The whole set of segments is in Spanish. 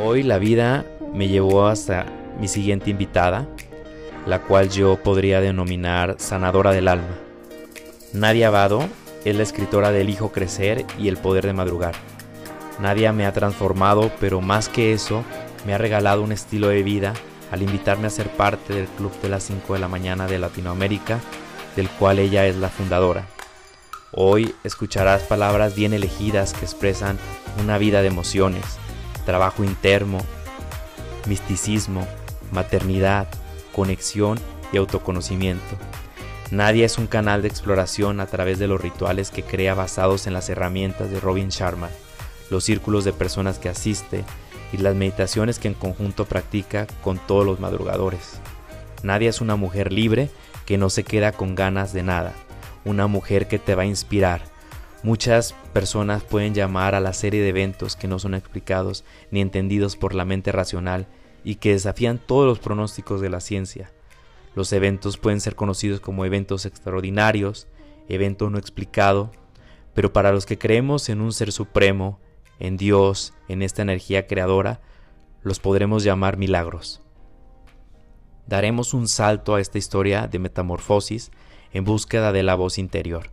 Hoy la vida me llevó hasta mi siguiente invitada, la cual yo podría denominar sanadora del alma. Nadia Abado es la escritora del Hijo Crecer y El Poder de Madrugar. Nadia me ha transformado, pero más que eso, me ha regalado un estilo de vida al invitarme a ser parte del Club de las 5 de la mañana de Latinoamérica, del cual ella es la fundadora. Hoy escucharás palabras bien elegidas que expresan una vida de emociones, trabajo interno, misticismo, maternidad, conexión y autoconocimiento. Nadia es un canal de exploración a través de los rituales que crea basados en las herramientas de Robin Sharma, los círculos de personas que asiste y las meditaciones que en conjunto practica con todos los madrugadores. Nadia es una mujer libre que no se queda con ganas de nada, una mujer que te va a inspirar. Muchas personas pueden llamar a la serie de eventos que no son explicados ni entendidos por la mente racional y que desafían todos los pronósticos de la ciencia. Los eventos pueden ser conocidos como eventos extraordinarios, evento no explicado, pero para los que creemos en un ser supremo, en Dios, en esta energía creadora, los podremos llamar milagros. Daremos un salto a esta historia de metamorfosis en búsqueda de la voz interior,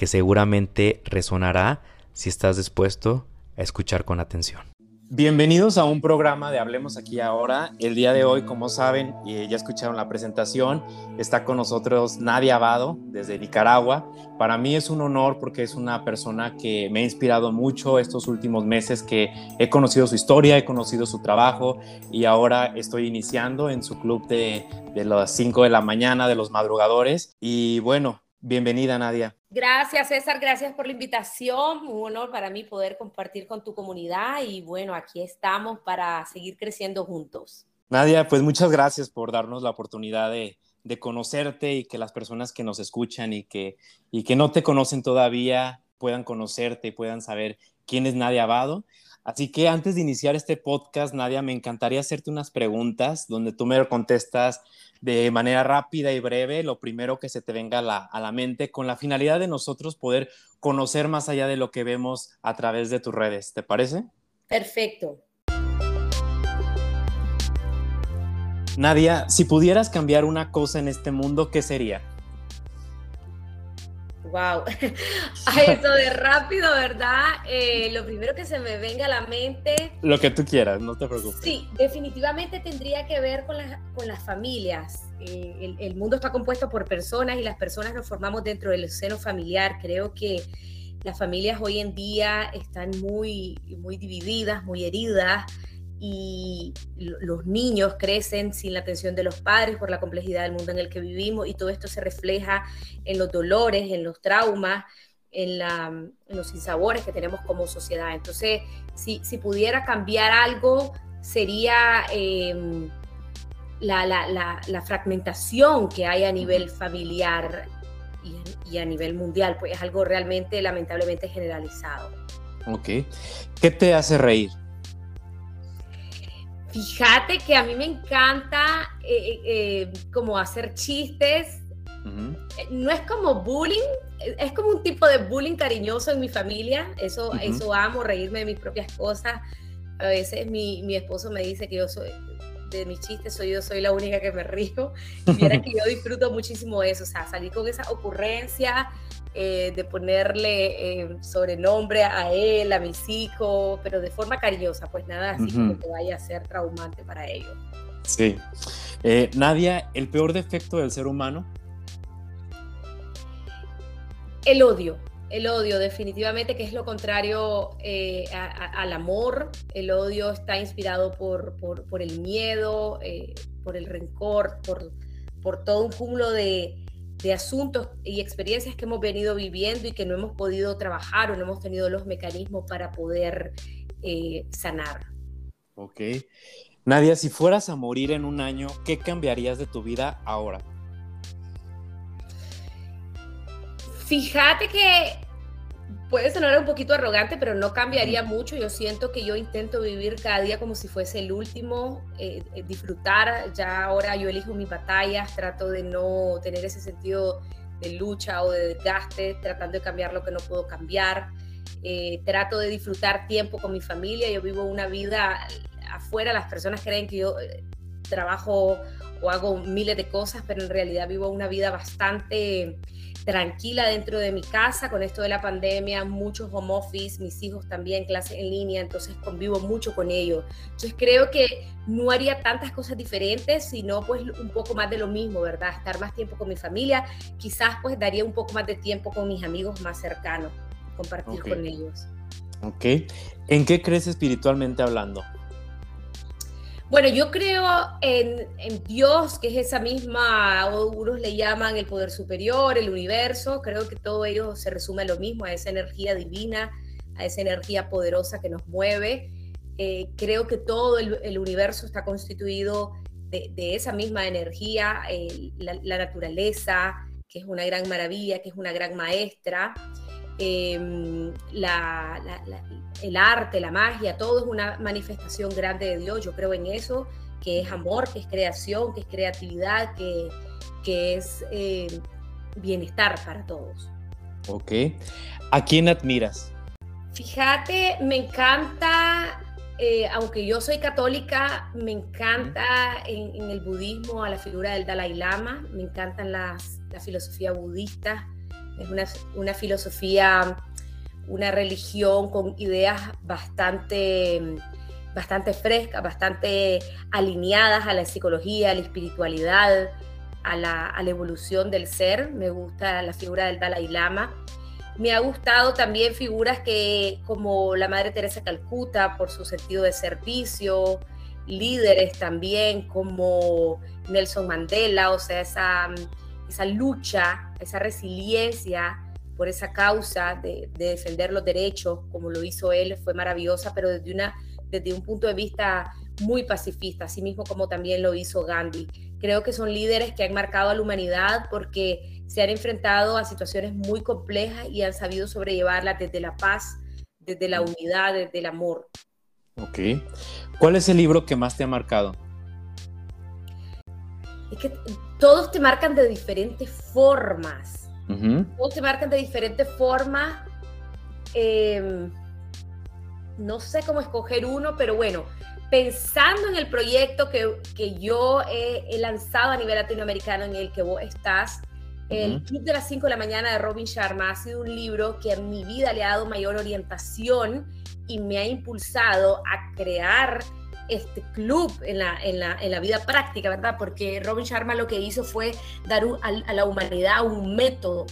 que seguramente resonará si estás dispuesto a escuchar con atención. Bienvenidos a un programa de Hablemos aquí ahora. El día de hoy, como saben, y ya escucharon la presentación, está con nosotros Nadia Abado desde Nicaragua. Para mí es un honor porque es una persona que me ha inspirado mucho estos últimos meses que he conocido su historia, he conocido su trabajo y ahora estoy iniciando en su club de, de las 5 de la mañana de los madrugadores. Y bueno, bienvenida Nadia. Gracias, César. Gracias por la invitación. Un honor para mí poder compartir con tu comunidad y bueno, aquí estamos para seguir creciendo juntos. Nadia, pues muchas gracias por darnos la oportunidad de, conocerte y que las personas que nos escuchan y que, y que no te conocen todavía puedan conocerte y puedan saber quién es Nadia Abado. Así que antes de iniciar este podcast, Nadia, me encantaría hacerte unas preguntas donde tú me contestas de manera rápida y breve lo primero que se te venga a la, mente con la finalidad de nosotros poder conocer más allá de lo que vemos a través de tus redes. ¿Te parece? Perfecto. Nadia, si pudieras cambiar una cosa en este mundo, ¿qué sería? Wow, eso de rápido, ¿verdad? Eh, lo primero que se me venga a la mente. Lo que tú quieras, no te preocupes. Sí, definitivamente tendría que ver con, con las familias. Eh, el, el, mundo está compuesto por personas y las personas nos formamos dentro del seno familiar. Creo que las familias hoy en día están muy, muy divididas, muy heridas y los niños crecen sin la atención de los padres por la complejidad del mundo en el que vivimos y todo esto se refleja en los dolores, en los traumas, en, los sinsabores que tenemos como sociedad. Entonces, si, pudiera cambiar algo, sería em, la, fragmentación que hay a nivel familiar y, y a nivel mundial, pues es algo realmente lamentablemente generalizado. Ok. ¿Qué te hace reír? Fíjate que a mí me encanta eh, eh, eh, como hacer chistes. No es como bullying, es como un tipo de bullying cariñoso en mi familia. Eso, eso amo, reírme de mis propias cosas. A veces mi, mi, esposo me dice que yo soy, de mis chistes, soy yo soy la única que me río. Y mira que yo disfruto muchísimo eso, o sea, salir con esa ocurrencia eh, de ponerle eh, sobrenombre a él, a mis hijos, pero de forma cariñosa, pues nada así que vaya a ser traumante para ellos. Sí. Eh, Nadia, ¿el peor defecto del ser humano? El odio. El odio, definitivamente, que es lo contrario al amor. El odio está inspirado por, por, el miedo, por el rencor, por, por todo un cúmulo de, de asuntos y experiencias que hemos venido viviendo y que no hemos podido trabajar o no hemos tenido los mecanismos para poder eh, sanar. Ok. Nadia, si fueras a morir en un año, ¿qué cambiarías de tu vida ahora? Fíjate que puede sonar un poquito arrogante, pero no cambiaría mucho. Yo siento que yo intento vivir cada día como si fuese el último, eh, eh, disfrutar. Ya ahora yo elijo mis batallas, trato de no tener ese sentido de lucha o de desgaste, tratando de cambiar lo que no puedo cambiar. Eh, trato de disfrutar tiempo con mi familia. Yo vivo una vida afuera las personas creen que yo trabajo o hago miles de cosas, pero en realidad vivo una vida bastante tranquila dentro de mi casa con esto de la pandemia, muchos home office, mis hijos también clases en línea, entonces convivo mucho con ellos. Entonces creo que no haría tantas cosas diferentes, sino pues un poco más de lo mismo, ¿verdad? Estar más tiempo con mi familia, quizás pues daría un poco más de tiempo con mis amigos más cercanos, compartir con ellos. Ok. ¿En qué crees espiritualmente hablando? Bueno, yo creo en, Dios, que es esa misma, o unos le llaman el poder superior, el universo. Creo que todo ello se resume a lo mismo, a esa energía divina, a esa energía poderosa que nos mueve. Eh, creo que todo el, universo está constituido de, esa misma energía, la, naturaleza, que es una gran maravilla, que es una gran maestra. Em, el arte, la magia, todo es una manifestación grande de Dios. Yo creo en eso, que es amor, que es creación, que es creatividad, que, que es eh, bienestar para todos. Ok. ¿A quién admiras? Fíjate, me encanta, eh, aunque yo soy católica, me encanta en, el budismo a la figura del Dalai Lama, me encantan las, la filosofía budista es una, una filosofía, una religión con ideas bastante, bastante frescas, bastante alineadas a la psicología, a la espiritualidad, a la, a la evolución del ser. Me gusta la figura del Dalai Lama. Me ha gustado también figuras que como la Madre Teresa Calcuta por su sentido de servicio, líderes también como Nelson Mandela, o sea, esa esa lucha, esa resiliencia por esa causa de, defender los derechos, como lo hizo él, fue maravillosa, pero desde, una, desde un punto de vista muy pacifista, así mismo como también lo hizo Gandhi. Creo que son líderes que han marcado a la humanidad porque se han enfrentado a situaciones muy complejas y han sabido sobrellevarlas desde la paz, desde la unidad, desde el amor. Ok. ¿Cuál es el libro que más te ha marcado? Es que todos te marcan de diferentes formas. Todos te marcan de diferentes formas. Em, no sé cómo escoger uno, pero bueno, pensando en el proyecto que, que yo he, lanzado a nivel latinoamericano en el que vos estás, el Club de las 5 de la mañana de Robin Sharma ha sido un libro que en mi vida le ha dado mayor orientación y me ha impulsado a crear este club en la, en la, en la vida práctica, ¿verdad? Porque Robin Sharma lo que hizo fue dar a, la humanidad un método.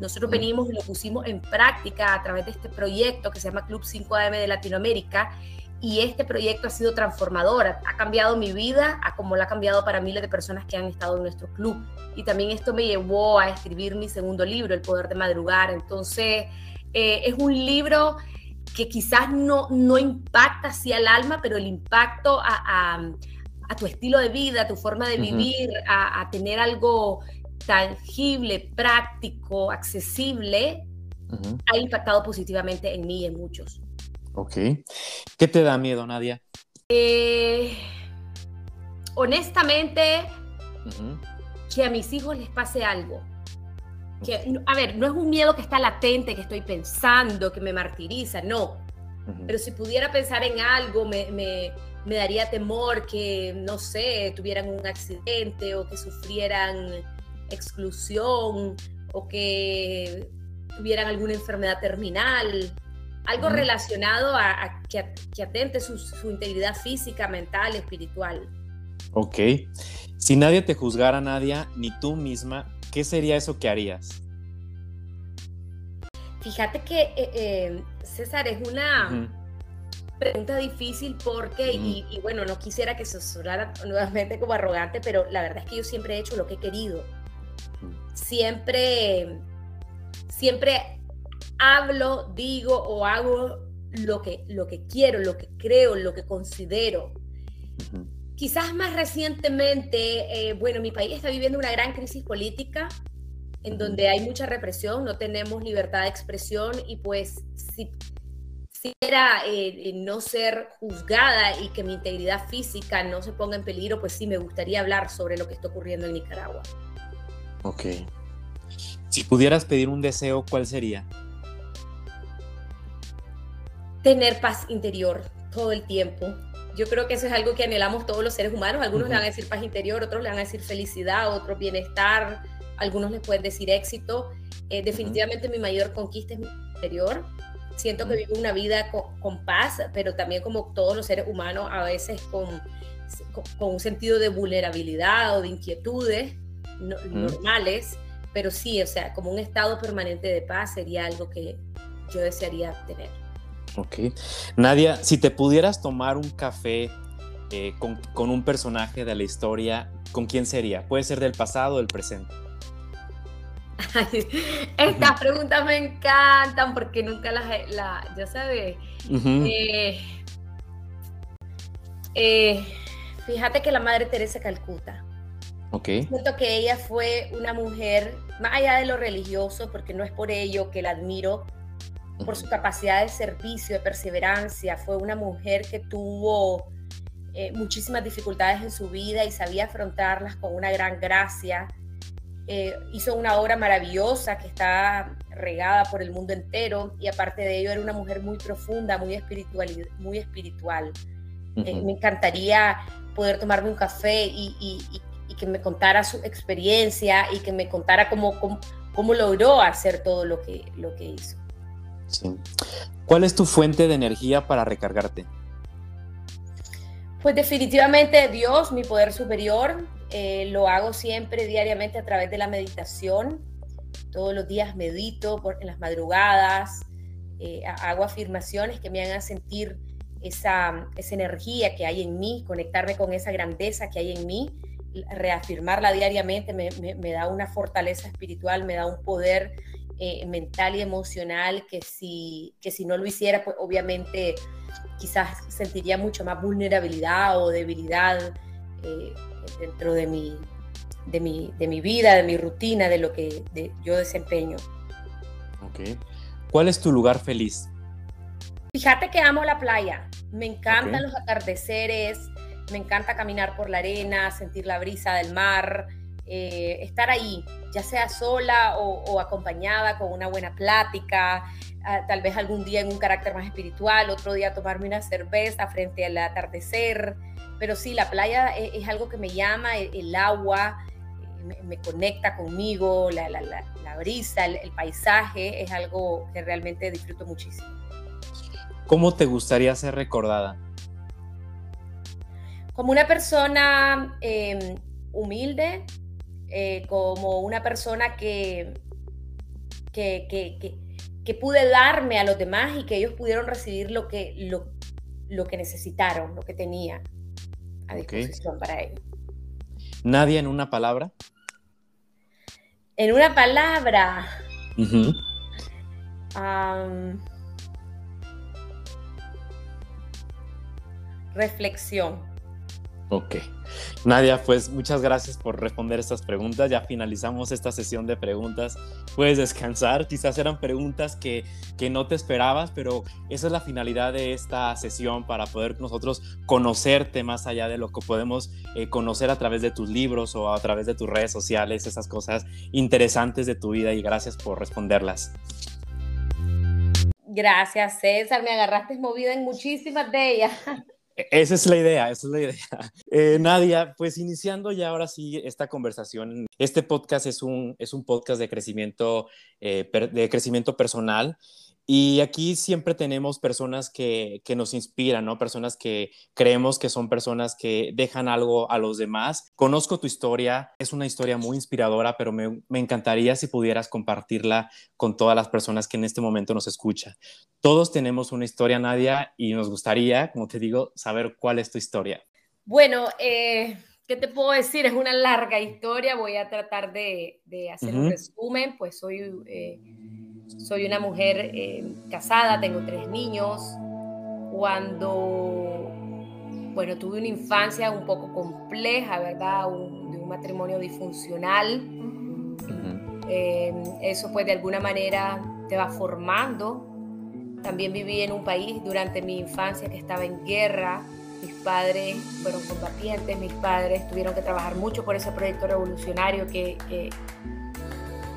Nosotros venimos y lo pusimos en práctica a través de este proyecto que se llama Club 5AM de Latinoamérica y este proyecto ha sido transformador, ha cambiado mi vida, a como la ha cambiado para miles de personas que han estado en nuestro club. Y también esto me llevó a escribir mi segundo libro, El Poder de Madrugar. Entonces, eh, es un libro que quizás no, no impacta así al alma, pero el impacto a, tu estilo de vida, a tu forma de vivir, a, tener algo tangible, práctico, accesible, ha impactado positivamente en mí y en muchos. Ok. ¿Qué te da miedo, Nadia? Eh, honestamente, que a mis hijos les pase algo a ver, no es un miedo que está latente, que estoy pensando, que me martiriza, no. Pero si pudiera pensar en algo, me, me, me, daría temor que, no sé, tuvieran un accidente o que sufrieran exclusión o que tuvieran alguna enfermedad terminal, algo relacionado a, que, que, atente su, su integridad física, mental, espiritual. Ok. Si nadie te juzgara, Nadia, ni tú misma, ¿qué sería eso que harías? Fíjate que, eh, eh, César, es una pregunta difícil porque, y, bueno, no quisiera que se sonara nuevamente como arrogante, pero la verdad es que yo siempre he hecho lo que he querido. Siempre, siempre hablo, digo o hago lo que, lo que quiero, lo que creo, lo que considero. Quizás más recientemente, eh, bueno, mi país está viviendo una gran crisis política en donde hay mucha represión, no tenemos libertad de expresión y pues si, si era eh, no ser juzgada y que mi integridad física no se ponga en peligro, pues sí me gustaría hablar sobre lo que está ocurriendo en Nicaragua. Ok. Si pudieras pedir un deseo, ¿cuál sería? Tener paz interior todo el tiempo yo creo que eso es algo que anhelamos todos los seres humanos. Algunos le van a decir paz interior, otros le van a decir felicidad, otros bienestar, algunos les pueden decir éxito. Eh, definitivamente mi mayor conquista es mi interior. Siento que vivo una vida con, paz, pero también como todos los seres humanos, a veces con, con, un sentido de vulnerabilidad o de inquietudes normales, pero sí, o sea, como un estado permanente de paz sería algo que yo desearía tener. Ok. Nadia, si te pudieras tomar un café eh, con, con, un personaje de la historia, ¿con quién sería? Puede ser del pasado o del presente. estas preguntas me encantan porque nunca las, la, ya sabes. Eh, eh, fíjate que la Madre Teresa Calcuta. Ok. Siento que ella fue una mujer, más allá de lo religioso, porque no es por ello que la admiro, por su capacidad de servicio, de perseverancia. Fue una mujer que tuvo eh, muchísimas dificultades en su vida y sabía afrontarlas con una gran gracia. Eh, hizo una obra maravillosa que está regada por el mundo entero y aparte de ello era una mujer muy profunda, muy espiritual. Muy espiritual. Eh, me encantaría poder tomarme un café y, que me contara su experiencia y que me contara cómo, cómo, cómo logró hacer todo lo que, lo que hizo. ¿Cuál es tu fuente de energía para recargarte? Pues definitivamente Dios, mi poder superior. Eh, lo hago siempre diariamente a través de la meditación. Todos los días medito por, en las madrugadas. Eh, hago afirmaciones que me hagan sentir esa, esa energía que hay en mí, conectarme con esa grandeza que hay en mí reafirmarla diariamente me, me, da una fortaleza espiritual, me da un poder eh, mental y emocional que si, que si no lo hiciera, pues obviamente quizás sentiría mucho más vulnerabilidad o debilidad eh, dentro de mi, de, mi, de mi vida, de mi rutina, de lo que yo desempeño. Ok. ¿Cuál es tu lugar feliz? Fíjate que amo la playa. Me encantan los atardeceres, me encanta caminar por la arena, sentir la brisa del mar. Eh, estar ahí, ya sea sola o, acompañada con una buena plática, ah, tal vez algún día en un carácter más espiritual, otro día tomarme una cerveza frente al atardecer, pero sí, la playa e, es, algo que me llama, el, agua eh, me, conecta conmigo, la, brisa, el, paisaje es algo que realmente disfruto muchísimo. ¿Cómo te gustaría ser recordada? Como una persona em, humilde, eh, como una persona que, que, que, que, pude darme a los demás y que ellos pudieron recibir lo que, lo, lo que necesitaron, lo que tenía a disposición para ellos. ¿Nadie en una palabra? En una palabra. reflexión. Ok. Nadia, pues muchas gracias por responder estas preguntas. Ya finalizamos esta sesión de preguntas. Puedes descansar. Quizás eran preguntas que, que no te esperabas, pero esa es la finalidad de esta sesión para poder nosotros conocerte más allá de lo que podemos eh, conocer a través de tus libros o a través de tus redes sociales, esas cosas interesantes de tu vida y gracias por responderlas. Gracias, César. Me agarraste movida en muchísimas de ellas. Esa es la idea, esa es la idea. Eh, Nadia, pues iniciando ya ahora sí esta conversación, este podcast es un, es un podcast de crecimiento, eh, de crecimiento personal y aquí siempre tenemos personas que, que, nos inspiran, ¿no? Personas que creemos que son personas que dejan algo a los demás. Conozco tu historia, es una historia muy inspiradora, pero me, me encantaría si pudieras compartirla con todas las personas que en este momento nos escuchan. Todos tenemos una historia, Nadia, y nos gustaría, como te digo, saber cuál es tu historia. Bueno, eh, ¿qué te puedo decir? Es una larga historia, voy a tratar de, de hacer un resumen, pues soy... Eh, soy una mujer eh, casada, tengo tres niños. Cuando, bueno, tuve una infancia un poco compleja, ¿verdad? de un matrimonio disfuncional. Em, eso pues de alguna manera te va formando. También viví en un país durante mi infancia que estaba en guerra. Mis padres fueron combatientes, mis padres tuvieron que trabajar mucho por ese proyecto revolucionario que, que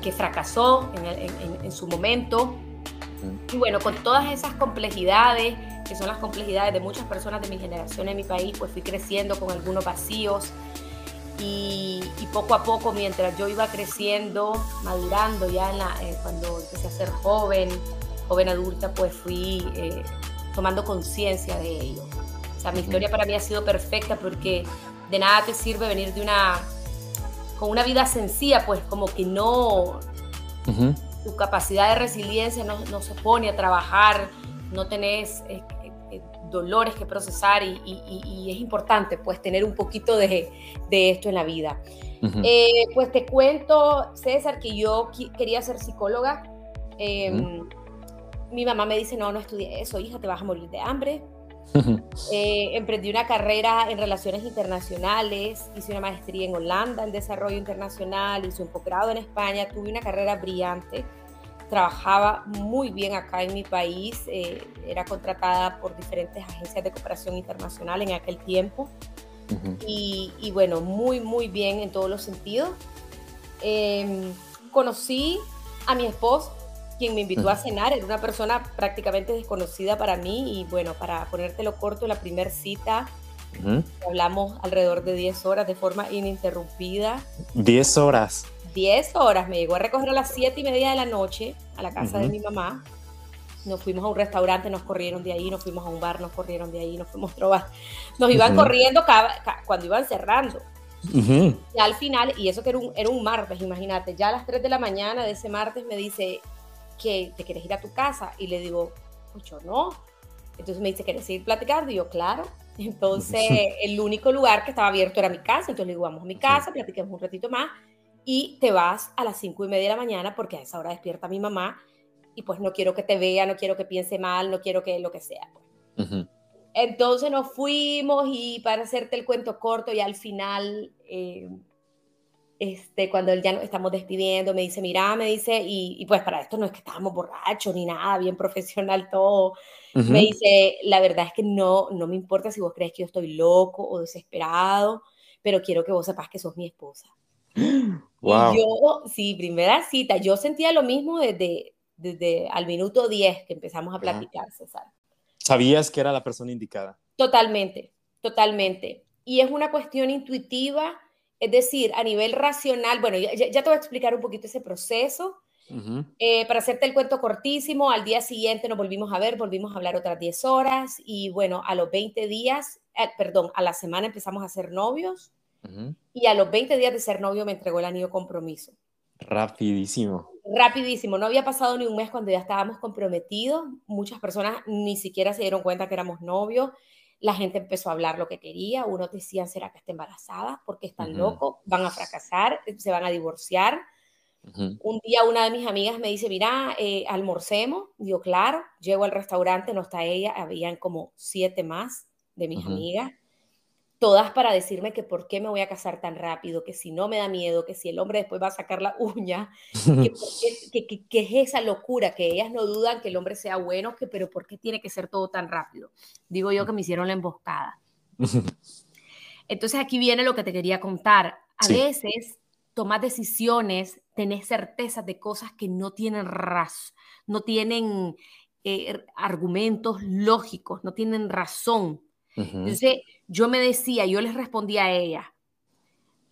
que fracasó en, su momento. Y bueno, con todas esas complejidades, que son las complejidades de muchas personas de mi generación en mi país, pues fui creciendo con algunos vacíos y, poco a poco, mientras yo iba creciendo, madurando ya en la, eh, cuando empecé a ser joven, joven adulta, pues fui eh, tomando conciencia de ello. O sea, mi historia para mí ha sido perfecta porque de nada te sirve venir de una, con una vida sencilla, pues como que no, tu capacidad de resiliencia no, no, se pone a trabajar, no tenés eh, eh, dolores que procesar y, y, es importante pues tener un poquito de, de esto en la vida. Eh, pues te cuento, César, que yo quería ser psicóloga. Em, mi mamá me dice, no, no estudie eso, hija, te vas a morir de hambre. Eh, emprendí una carrera en relaciones internacionales, hice una maestría en Holanda en desarrollo internacional, hice un posgrado en España, tuve una carrera brillante, trabajaba muy bien acá en mi país, eh, era contratada por diferentes agencias de cooperación internacional en aquel tiempo. Y, bueno, muy, muy bien en todos los sentidos. Em, conocí a mi esposo quien me invitó a cenar, era una persona prácticamente desconocida para mí y bueno, para ponértelo corto, la primera cita hablamos alrededor de 10 horas de forma ininterrumpida. 10 horas. 10 horas, me llegó a recoger a las 7 y media de la noche a la casa de mi mamá. Nos fuimos a un restaurante, nos corrieron de ahí, nos fuimos a un bar, nos corrieron de ahí, nos fuimos a trobar. Nos iban corriendo cuando iban cerrando. Y al final, y eso que era un, era un martes, imagínate, ya a las 3 de la mañana de ese martes me dice, que te quieres ir a tu casa. Y le digo, pues yo no. Entonces me dice, ¿quieres ir platicando? Y yo, claro. Entonces, el único lugar que estaba abierto era mi casa. Entonces le digo, vamos a mi casa, platiquemos un ratito más. Y te vas a las cinco y media de la mañana porque a esa hora despierta mi mamá. Y pues no quiero que te vea, no quiero que piense mal, no quiero que lo que sea. Pues. Entonces nos fuimos y para hacerte el cuento corto, y al final eh, este, cuando él ya nos estamos despidiendo, me dice, mira, me dice, y, pues para esto no es que estábamos borrachos ni nada, bien profesional todo. Me dice, la verdad es que no, no me importa si vos crees que yo estoy loco o desesperado, pero quiero que vos sepas que sos mi esposa. Wow. Y yo, sí, primera cita, yo sentía lo mismo desde, desde al minuto 10 que empezamos a platicar, César. ¿Sabías que era la persona indicada? Totalmente, totalmente. Y es una cuestión intuitiva es decir, a nivel racional, bueno, ya, te voy a explicar un poquito ese proceso. Eh, para hacerte el cuento cortísimo, al día siguiente nos volvimos a ver, volvimos a hablar otras 10 horas y bueno, a los 20 días, eh, perdón, a la semana empezamos a ser novios y a los 20 días de ser novio me entregó el anillo compromiso. Rapidísimo. Rapidísimo, no había pasado ni un mes cuando ya estábamos comprometidos, muchas personas ni siquiera se dieron cuenta que éramos novios la gente empezó a hablar lo que quería, uno decía, ¿será que está embarazada? Porque están locos, van a fracasar, se van a divorciar. Un día una de mis amigas me dice, mira, eh, almorcemos. Digo, claro, llego al restaurante, no está ella, habían como siete más de mis amigas todas para decirme que por qué me voy a casar tan rápido, que si no me da miedo, que si el hombre después va a sacar la uña, que, que, es esa locura, que ellas no dudan que el hombre sea bueno, que, pero ¿por qué tiene que ser todo tan rápido? Digo yo que me hicieron la emboscada. Entonces aquí viene lo que te quería contar. A veces tomas decisiones, tenés certezas de cosas que no tienen ras, no tienen eh, argumentos lógicos, no tienen razón entonces yo me decía, yo les respondía a ella,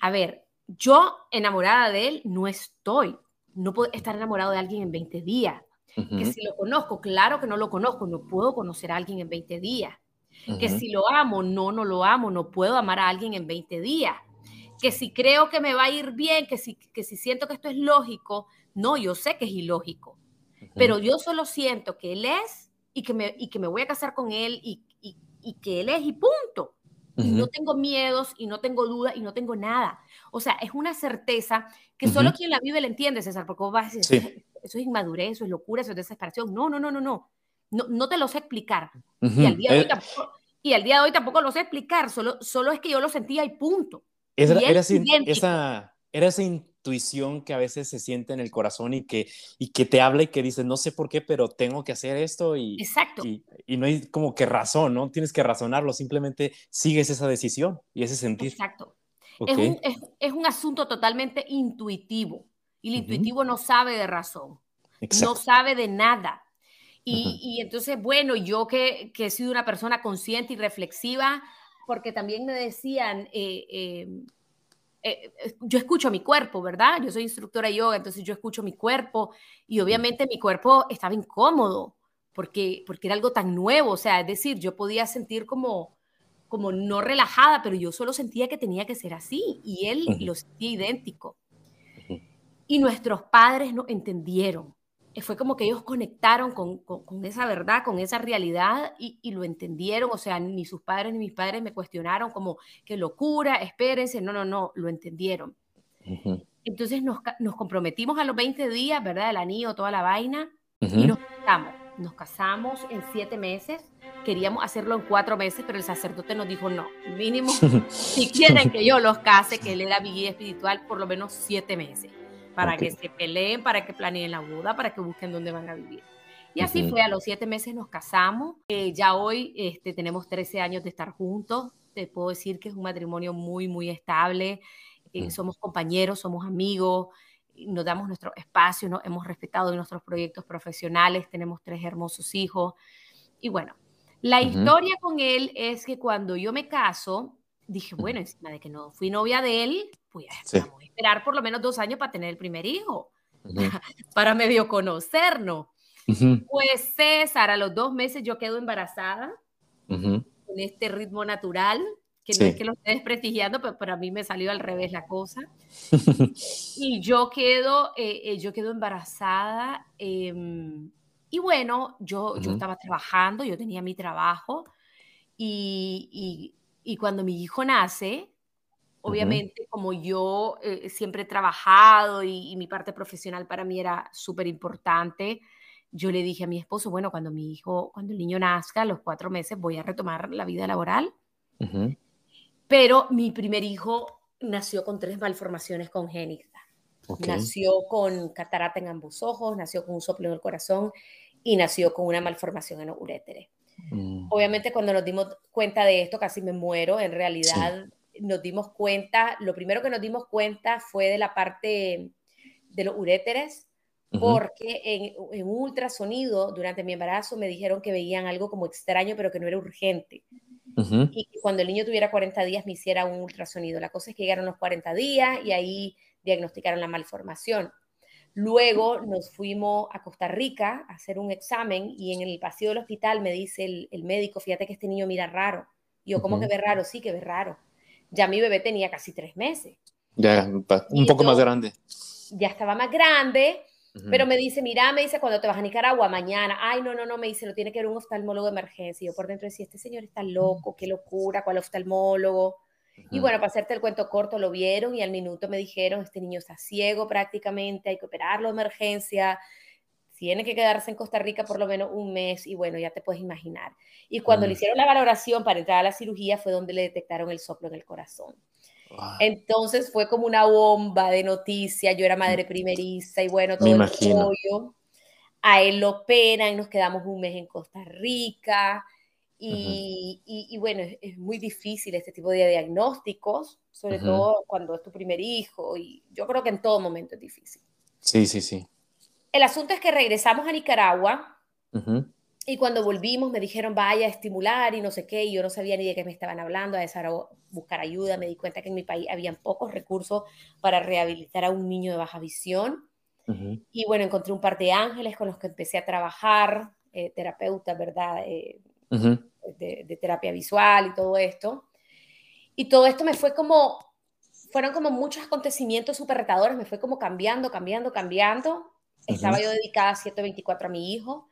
a ver, yo enamorada de él no estoy, no puedo estar enamorado de alguien en 20 días. Que si lo conozco, claro que no lo conozco, no puedo conocer a alguien en 20 días. Que si lo amo, no, no lo amo, no puedo amar a alguien en 20 días. Que si creo que me va a ir bien, que si, que si siento que esto es lógico, no, yo sé que es ilógico. Pero yo solo siento que él es y que me, y que me voy a casar con él y, y que él es y punto. Y no tengo miedos y no tengo dudas y no tengo nada. O sea, es una certeza que solo quien la vive la entiende, César, porque vos vas a decir, eso es inmadurez, eso es locura, eso es desesperación. No, no, no, no, no. No, no te lo sé explicar. y, al día de hoy eh, tampoco, y al día de hoy tampoco lo sé explicar, solo, solo es que yo lo sentía y punto. Era, era, esa, era esa intuición que a veces se siente en el corazón y que, y que te habla y que dices, no sé por qué, pero tengo que hacer esto y, Exacto. y, y no hay como que razón, ¿no? Tienes que razonarlo, simplemente sigues esa decisión y ese sentir. Exacto. Es, un, es, es, un, asunto totalmente intuitivo y el intuitivo no sabe de razón, no sabe de nada. Y, entonces, bueno, yo que, que, he sido una persona consciente y reflexiva, porque también me decían, eh, em, eh, yo escucho mi cuerpo, ¿verdad? Yo soy instructora de yoga, entonces yo escucho mi cuerpo y obviamente mi cuerpo estaba incómodo porque, porque era algo tan nuevo, o sea, es decir, yo podía sentir como, como no relajada, pero yo solo sentía que tenía que ser así y él lo sentía idéntico. Y nuestros padres no entendieron. Eh, fue como que ellos conectaron con, con, esa verdad, con esa realidad y, y, lo entendieron. O sea, ni sus padres ni mis padres me cuestionaron como, qué locura, espérense. No, no, no, lo entendieron. Entonces nos, nos, comprometimos a los 20 días, ¿verdad? El anillo, toda la vaina, y nos casamos. Nos casamos en siete meses. Queríamos hacerlo en cuatro meses, pero el sacerdote nos dijo, no, mínimo, si quieren que yo los case, que él era mi guía espiritual, por lo menos siete meses para que se peleen, para que planeen la boda, para que busquen dónde van a vivir. Y así fue, a los siete meses nos casamos, eh, ya hoy este, tenemos 13 años de estar juntos, te puedo decir que es un matrimonio muy, muy estable, eh, somos compañeros, somos amigos, nos damos nuestro espacio, ¿no? hemos respetado nuestros proyectos profesionales, tenemos tres hermosos hijos. Y bueno, la historia con él es que cuando yo me caso, dije, bueno, encima de que no fui novia de él, pues vamos a esperar por lo menos dos años para tener el primer hijo, para medio conocernos. Pues César, a los dos meses yo quedo embarazada, con este ritmo natural, que no es que lo esté desprestigiando, pero para mí me salió al revés la cosa. y yo quedo, eh, eh, yo quedo embarazada. Em, y bueno, yo, yo estaba trabajando, yo tenía mi trabajo. Y, y, y cuando mi hijo nace, Obviamente, como yo eh, siempre he trabajado y, mi parte profesional para mí era súper importante, yo le dije a mi esposo, bueno, cuando mi hijo, cuando el niño nazca, a los cuatro meses, voy a retomar la vida laboral. Pero mi primer hijo nació con tres malformaciones congénitas. Nació con catarata en ambos ojos, nació con un soplo en el corazón y nació con una malformación en los uréteres. Mm. Obviamente cuando nos dimos cuenta de esto casi me muero. En realidad nos dimos cuenta, lo primero que nos dimos cuenta fue de la parte de los uréteres, porque en, un ultrasonido durante mi embarazo me dijeron que veían algo como extraño, pero que no era urgente. Y cuando el niño tuviera 40 días me hiciera un ultrasonido. La cosa es que llegaron los 40 días y ahí diagnosticaron la malformación. Luego nos fuimos a Costa Rica a hacer un examen y en el pasillo del hospital me dice el, médico, fíjate que este niño mira raro. Y yo, ¿cómo que ve raro? Sí, que ve raro ya mi bebé tenía casi tres meses. Ya, un poco más grande. Ya estaba más grande, pero me dice, mira, me dice, cuando te vas a Nicaragua mañana, ay, no, no, no, me dice, lo tiene que ver un oftalmólogo de emergencia. Y yo por dentro decía, este señor está loco, qué locura, ¿cuál oftalmólogo? Y bueno, para hacerte el cuento corto, lo vieron y al minuto me dijeron, este niño está ciego prácticamente, hay que operarlo de emergencia, tiene que quedarse en Costa Rica por lo menos un mes y bueno, ya te puedes imaginar. Y cuando le hicieron la valoración para entrar a la cirugía fue donde le detectaron el soplo en el corazón. Entonces fue como una bomba de noticias, yo era madre mm. primeriza y bueno, todo el apoyo. A él lo operan y nos quedamos un mes en Costa Rica. Y, y, bueno, es, muy difícil este tipo de diagnósticos, sobre todo cuando es tu primer hijo, y yo creo que en todo momento es difícil. Sí, sí, sí. El asunto es que regresamos a Nicaragua y cuando volvimos me dijeron vaya a estimular y no sé qué, y yo no sabía ni de qué me estaban hablando, a buscar ayuda, me di cuenta que en mi país habían pocos recursos para rehabilitar a un niño de baja visión. Y bueno, encontré un par de ángeles con los que empecé a trabajar, eh, terapeutas, ¿verdad? Eh, de, de terapia visual y todo esto. Y todo esto me fue como, fueron como muchos acontecimientos súper retadores, me fue como cambiando, cambiando, cambiando. Estaba yo dedicada 724 a mi hijo.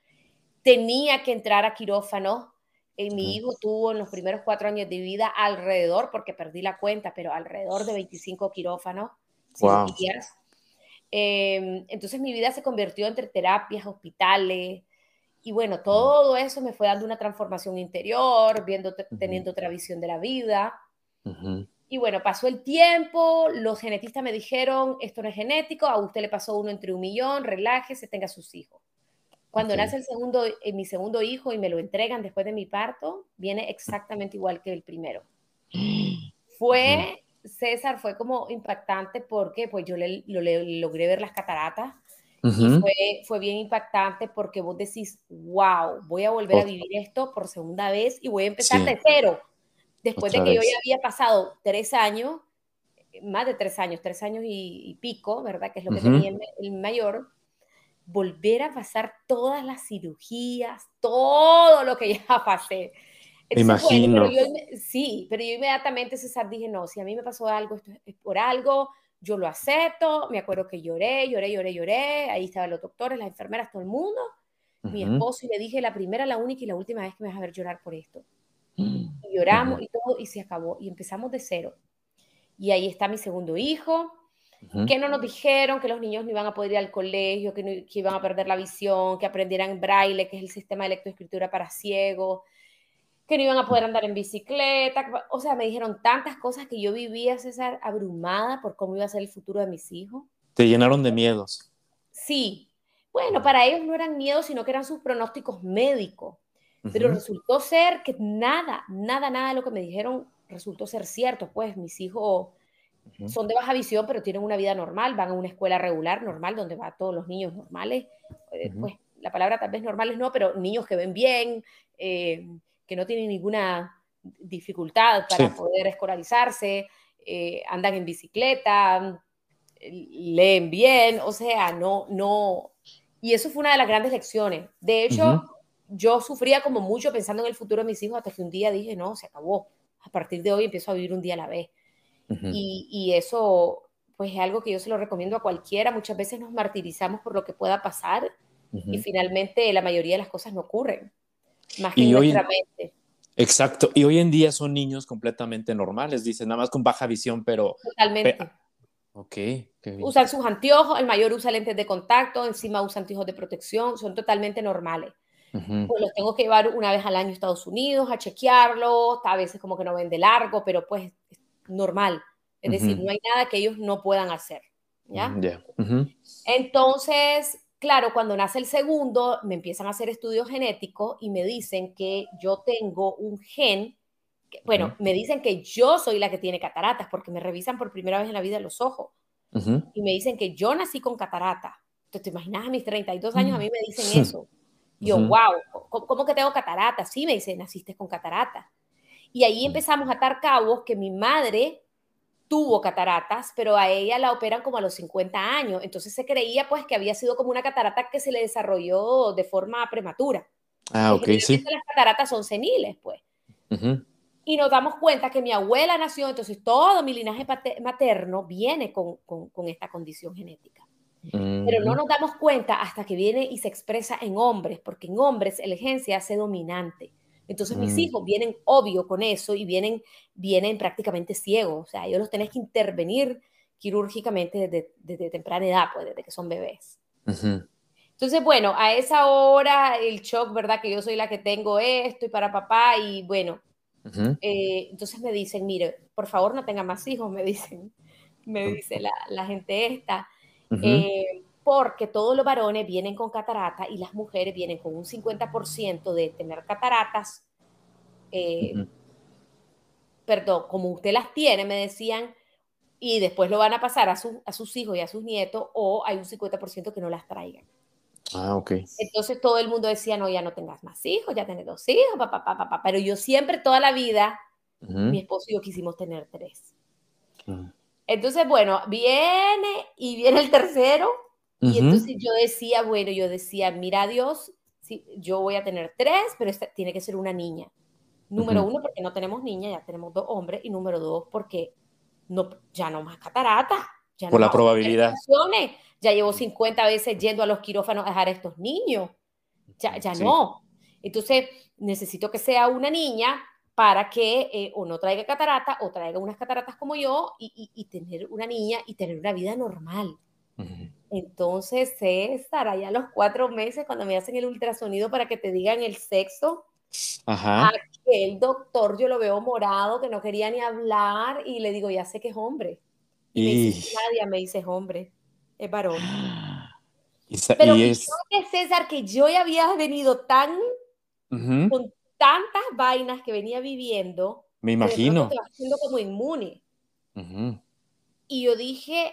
Tenía que entrar a quirófano. Y mi hijo tuvo en los primeros cuatro años de vida alrededor, porque perdí la cuenta, pero alrededor de 25 quirófanos, wow. Em, entonces mi vida se convirtió entre terapias, hospitales, y bueno, todo eso me fue dando una transformación interior, viendo, teniendo otra visión de la vida. Y bueno, pasó el tiempo, los genetistas me dijeron, esto no es genético, a usted le pasó uno entre un millón, relájese, tenga sus hijos. Cuando nace el segundo, eh, mi segundo hijo y me lo entregan después de mi parto, viene exactamente igual que el primero. Fue, César, fue como impactante porque pues yo le, logré ver las cataratas y fue, bien impactante porque vos decís, wow, voy a volver a vivir esto por segunda vez y voy a empezar de cero. Después de que yo ya había pasado tres años, más de tres años, tres años y, pico, ¿verdad? Que es lo que tenía el, mayor, volver a pasar todas las cirugías, todo lo que ya pasé. Me imagino. sí, pero yo inmediatamente, César, dije, no, si a mí me pasó algo, esto es por algo, yo lo acepto, me acuerdo que lloré, lloré, lloré, lloré, ahí estaban los doctores, las enfermeras, todo el mundo, mi esposo, y le dije, la primera, la única y la última vez que me vas a ver llorar por esto. Y lloramos y todo, y se acabó, y empezamos de cero. Y ahí está mi segundo hijo, que no nos dijeron que los niños no iban a poder ir al colegio, que, que iban a perder la visión, que aprendieran braille, que es el sistema de lectoescritura para ciegos, que no iban a poder andar en bicicleta, o sea, me dijeron tantas cosas que yo vivía, César, abrumada por cómo iba a ser el futuro de mis hijos. Te llenaron de miedos. Sí, bueno, para ellos no eran miedos, sino que eran sus pronósticos médicos. Pero resultó ser que nada, nada, nada de lo que me dijeron resultó ser cierto. Pues mis hijos son de baja visión, pero tienen una vida normal, van a una escuela regular, normal, donde van todos los niños normales. Eh, pues la palabra tal vez normales no, pero niños que ven bien, eh, que no tienen ninguna dificultad para poder escolarizarse, eh, andan en bicicleta, leen bien, o sea, no, no. Y eso fue una de las grandes lecciones. De hecho, yo sufría como mucho pensando en el futuro de mis hijos hasta que un día dije, no, se acabó. A partir de hoy empiezo a vivir un día a la vez. y, y, eso, pues es algo que yo se lo recomiendo a cualquiera. Muchas veces nos martirizamos por lo que pueda pasar y finalmente la mayoría de las cosas no ocurren. Más que y mente. Exacto. Y hoy en día son niños completamente normales, dicen, nada más con baja visión, pero... Totalmente. ok. Usan sus anteojos, el mayor usa lentes de contacto, encima usa anteojos de protección, son totalmente normales. Pues los tengo que llevar una vez al año a Estados Unidos a chequearlos, a veces como que no ven de largo, pero pues es normal. Es decir, no hay nada que ellos no puedan hacer. ¿Ya? Entonces, Claro, cuando nace el segundo, me empiezan a hacer estudios genéticos y me dicen que yo tengo un gen, bueno, me dicen que yo soy la que tiene cataratas porque me revisan por primera vez en la vida los ojos y me dicen que yo nací con catarata. Entonces, te imaginas a mis 32 años a mí me dicen eso. yo, wow, ¿cómo, que tengo catarata? Sí, me dicen, naciste con catarata. Y ahí empezamos a atar cabos que mi madre tuvo cataratas, pero a ella la operan como a los 50 años. Entonces se creía pues que había sido como una catarata que se le desarrolló de forma prematura. Ah, ok, sí. Las cataratas son seniles, pues. Y nos damos cuenta que mi abuela nació, entonces todo mi linaje materno viene con, con, esta condición genética. Pero no nos damos cuenta hasta que viene y se expresa en hombres, porque en hombres el gen se hace dominante. Entonces mis mm. hijos vienen obvio con eso y vienen, vienen prácticamente ciegos. O sea, ellos los tenés que intervenir quirúrgicamente desde, temprana edad, pues desde que son bebés. Entonces, bueno, a esa hora el shock, ¿verdad? Que yo soy la que tengo esto y para papá y bueno, eh, entonces me dicen, mire, por favor no tenga más hijos, me dicen, me dice la, la gente esta porque todos los varones vienen con catarata y las mujeres vienen con un 50% de tener cataratas. Eh, perdón, como usted las tiene, me decían, y después lo van a pasar a, a sus hijos y a sus nietos, o hay un 50% que no las traigan. Ah, ok. Entonces todo el mundo decía, no, ya no tengas más hijos, ya tenés dos hijos, papá, papá, papá. Pero yo siempre, toda la vida, mi esposo y yo quisimos tener tres. Entonces, bueno, viene y viene el tercero y entonces yo decía, bueno, yo decía, mira Dios, sí, yo voy a tener tres, pero esta tiene que ser una niña. Número uno, porque no tenemos niña, ya tenemos dos hombres. Y número dos, porque no, ya no más catarata. Ya Por la probabilidad. Ya llevo 50 veces yendo a los quirófanos a dejar a estos niños. Ya, ya no. Entonces, necesito que sea una niña para que eh, o no traiga catarata o traiga unas cataratas como yo y, y, tener una niña y tener una vida normal. Entonces, César, allá a los cuatro meses, cuando me hacen el ultrasonido para que te digan el sexo, Ajá. el doctor yo lo veo morado, que no quería ni hablar, y le digo, ya sé que es hombre. Y, me dice, Nadia, me dice, hombre, es varón. Pero y es... que César, que yo ya había venido tan, con tantas vainas que venía viviendo, me imagino. Te haciendo como inmune. Y yo dije,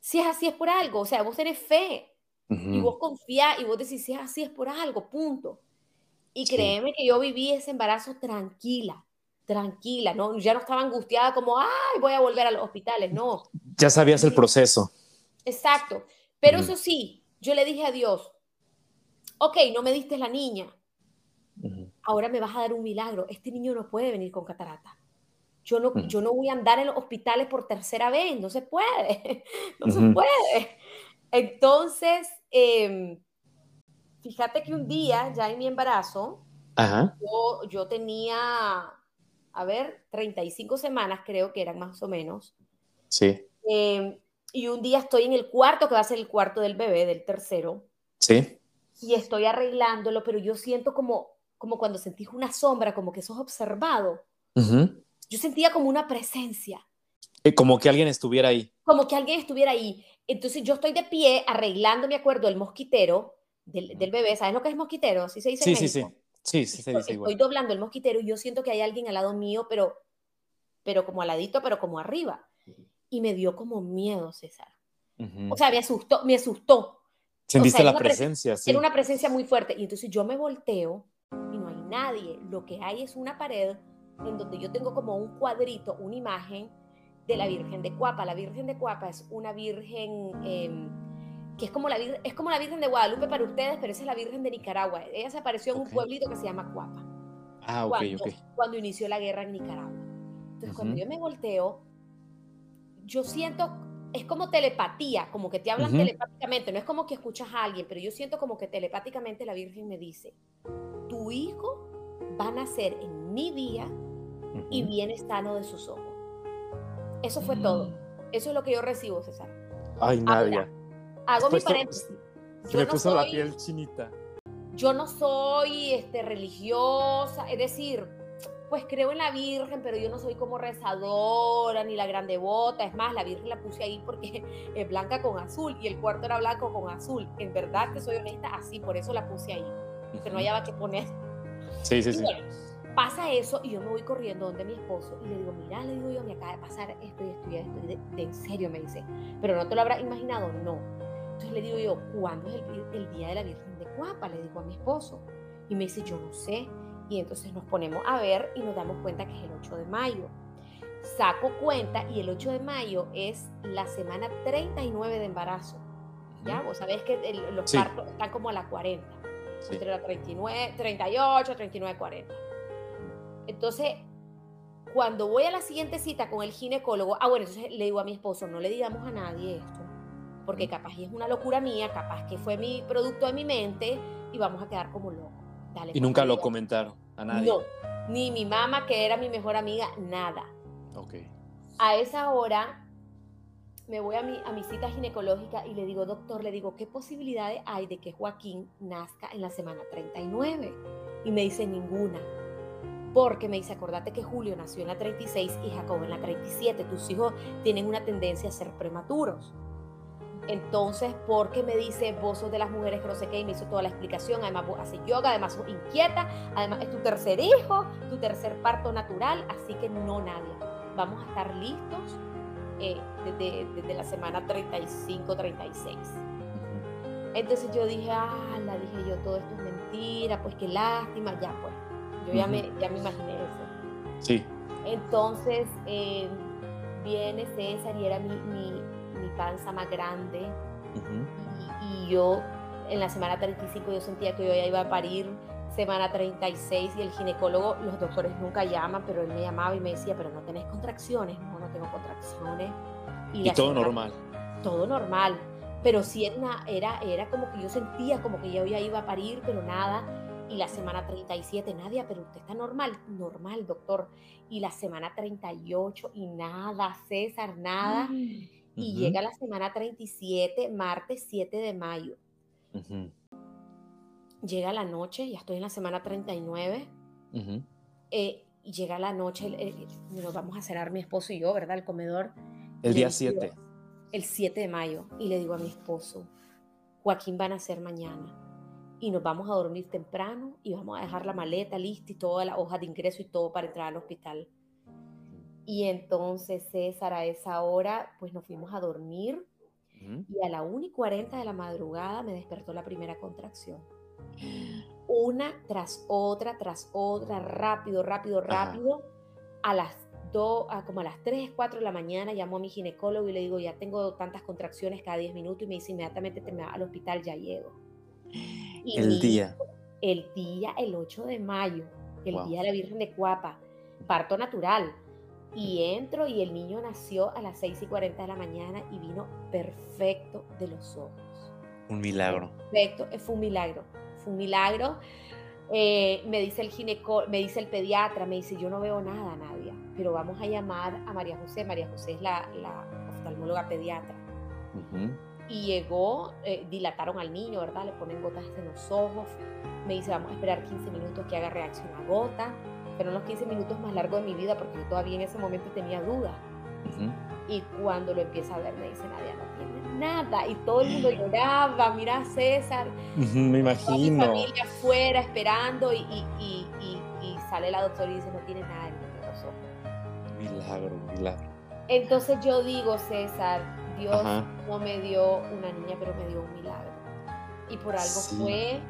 si es así es por algo, o sea, vos tenés fe. Y vos confías y vos decís, si es así, es por algo, punto. Y créeme que yo viví ese embarazo tranquila, tranquila, ¿no? Ya no estaba angustiada como, ay, voy a volver a los hospitales, no. Ya sabías el proceso. Exacto. Pero eso sí, yo le dije a Dios, ok, no me diste la niña, ahora me vas a dar un milagro. Este niño no puede venir con catarata. Yo no, yo no voy a andar en los hospitales por tercera vez, no se puede, no se puede. Entonces, em, fíjate que un día, ya en mi embarazo, Yo, yo, tenía, a ver, 35 semanas creo que eran más o menos. Sí. Em, y un día estoy en el cuarto, que va a ser el cuarto del bebé, del tercero. Sí. Y estoy arreglándolo, pero yo siento como, como cuando sentís una sombra, como que sos observado. Yo sentía como una presencia. Eh, como que alguien estuviera ahí. Como que alguien estuviera ahí. Entonces yo estoy de pie arreglando, me acuerdo, el mosquitero del, del bebé. ¿Sabes lo que es mosquitero? ¿Sí se dice? Sí, sí, sí. Sí, sí se dice igual. Estoy doblando el mosquitero y yo siento que hay alguien al lado mío, pero, pero como aladito, pero como arriba. Y me dio como miedo, César. O sea, me asustó, me asustó. Sentiste la presencia, sí. Era una presencia muy fuerte. Y entonces yo me volteo y no hay nadie. Lo que hay es una pared en donde yo tengo como un cuadrito, una imagen de la Virgen de Cuapa. La Virgen de Cuapa es una virgen em, que es como, la, es como la Virgen de Guadalupe para ustedes, pero esa es la Virgen de Nicaragua. Ella se apareció en un pueblito que se llama Cuapa. Ah, ok, cuando, ok. Cuando inició la guerra en Nicaragua. Entonces, cuando yo me volteo, yo siento, es como telepatía, como que te hablan telepáticamente, no es como que escuchas a alguien, pero yo siento como que telepáticamente la Virgen me dice, tu hijo va a nacer en mi día y viene sano de sus ojos. Eso fue todo. Mm. Eso es lo que yo recibo, César. Ay, Nadia. hago mi paréntesis. Se me puso la piel chinita. Yo no soy este, religiosa, es decir, pues creo en la Virgen, pero yo no soy como rezadora ni la gran devota. Es más, la Virgen la puse ahí porque es blanca con azul y el cuarto era blanco con azul. En verdad, te soy honesta, así, por eso la puse ahí. Que no hallaba que poner. Sí, sí, sí pasa eso y yo me voy corriendo donde mi esposo y le digo, mira, le digo yo, me acaba de pasar esto y esto y esto. de, en serio me dice, pero no te lo habrás imaginado, no. Entonces le digo yo, ¿cuándo es el, día de la Virgen de Cuapa? Le digo a mi esposo. Y me dice, yo no sé. Y entonces nos ponemos a ver y nos damos cuenta que es el 8 de mayo. Saco cuenta y el 8 de mayo es la semana 39 de embarazo. ¿Ya? Vos sabés que los partos están como a la 40. Entre la 39, 38, 39, 40. Entonces, cuando voy a la siguiente cita con el ginecólogo, ah, bueno, entonces le digo a mi esposo, no le digamos a nadie esto, porque capaz es una locura mía, capaz que fue mi producto de mi mente y vamos a quedar como locos. y pues, nunca lo comentaron a nadie. No, ni mi mamá, que era mi mejor amiga, nada. Ok. A esa hora me voy a mi, a mi cita ginecológica y le digo, doctor, le digo, ¿qué posibilidades hay de que Joaquín nazca en la semana 39? Y me dice, ninguna porque me dice, acordate que Julio nació en la 36 y Jacob en la 37, tus hijos tienen una tendencia a ser prematuros. Entonces, porque me dice, vos sos de las mujeres que no sé qué, y me hizo toda la explicación, además vos haces yoga, además sos inquieta, además es tu tercer hijo, tu tercer parto natural, así que no nadie. Vamos a estar listos eh, desde, la semana 35-36. Entonces yo dije, ah, la dije yo, todo esto es mentira, pues qué lástima, ya pues yo ya, me, ya me imaginé eso. Sí. Entonces eh, viene César y era mi, mi, mi panza más grande. y, yo en la semana 35 yo sentía que yo ya iba a parir semana 36 y el ginecólogo, los doctores nunca llaman, pero él me llamaba y me decía, pero no tenés contracciones, no, no tengo contracciones. Y, todo normal. Todo normal, pero sí era, era, era como que yo sentía como que yo ya iba a parir, pero nada y la semana 37, Nadia, pero usted está normal, normal, doctor. Y la semana 38 y nada, César, nada. Y llega la semana 37, martes 7 de mayo. Llega la noche, ya estoy en la semana 39. Eh, y llega la noche, nos vamos a cenar mi esposo y yo, ¿verdad? El comedor. El día 7. El 7 de mayo. Y le digo a mi esposo, Joaquín van a ser mañana y nos vamos a dormir temprano y vamos a dejar la maleta lista y toda la hoja de ingreso y todo para entrar al hospital. Y entonces César a esa hora pues nos fuimos a dormir Y a la 1 y 40 de la madrugada me despertó la primera contracción. Una tras otra, tras otra, rápido, rápido, rápido. A las 2, como a las 3, 4 de la mañana llamo a mi ginecólogo y le digo, ya tengo tantas contracciones cada 10 minutos y me dice, inmediatamente te me al hospital, ya llego. El día. El día, el 8 de mayo, el día de la Virgen de Cuapa, parto natural. Y entro y el niño nació a las 6 y 40 de la mañana y vino perfecto de los ojos. Un milagro. Perfecto, fue un milagro. Fue un milagro. Eh, me dice el gineco, me dice el pediatra, me dice, yo no veo nada, Nadia, pero vamos a llamar a María José. María José es la, oftalmóloga pediatra. Y llegó, eh, dilataron al niño, ¿verdad? Le ponen gotas en los ojos. Me dice, vamos a esperar 15 minutos que haga reacción a gota fueron los 15 minutos más largos de mi vida porque yo todavía en ese momento tenía dudas. Y cuando lo empieza a ver, me dice, Nadia, no tiene nada. Y todo el mundo lloraba, mira César. me imagino. Mi familia afuera esperando y, y, y, sale la doctora y dice, no tiene nada en los ojos. Milagro, milagro. Entonces yo digo, César, Dios no me dio una niña, pero me dio un milagro. Y por algo fue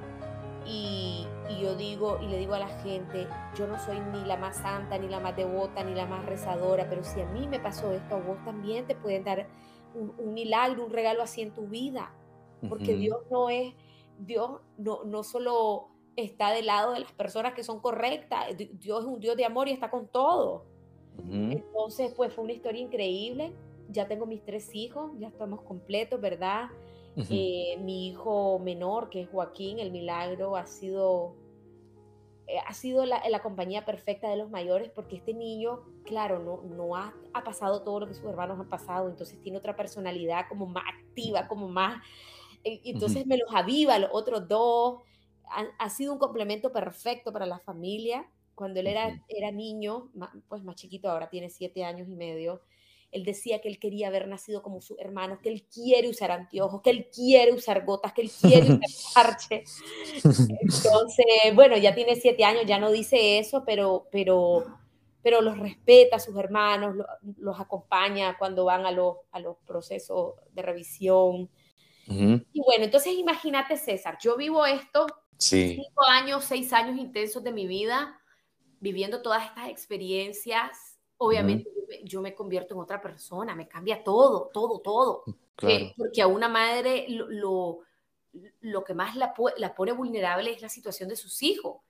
y, yo digo y le digo a la gente, yo no soy ni la más santa, ni la más devota, ni la más rezadora, pero si a mí me pasó esto, a vos también te pueden dar un, milagro, un regalo así en tu vida, porque Dios no es, Dios no, no solo está del lado de las personas que son correctas, Dios es un Dios de amor y está con todo. Entonces, pues fue una historia increíble. Ya tengo mis tres hijos, ya estamos completos, ¿verdad? Eh, mi hijo menor, que es Joaquín, el milagro ha sido, eh, ha sido la, compañía perfecta de los mayores porque este niño, claro, no, no ha, ha, pasado todo lo que sus hermanos han pasado, entonces tiene otra personalidad como más activa, como más... Eh, entonces me los aviva, los otros dos. Ha, sido un complemento perfecto para la familia. Cuando él era, era niño, pues más chiquito, ahora tiene siete años y medio, él decía que él quería haber nacido como su hermano, que él quiere usar anteojos, que él quiere usar gotas, que él quiere usar parche. Entonces, bueno, ya tiene siete años, ya no dice eso, pero, pero, pero los respeta a sus hermanos, los, acompaña cuando van a los, a los procesos de revisión. Y bueno, entonces imagínate, César, yo vivo esto, cinco años, seis años intensos de mi vida, viviendo todas estas experiencias. Obviamente, yo me convierto en otra persona, me cambia todo, todo, todo. Eh, porque a una madre lo, lo, que más la, la, pone vulnerable es la situación de sus hijos.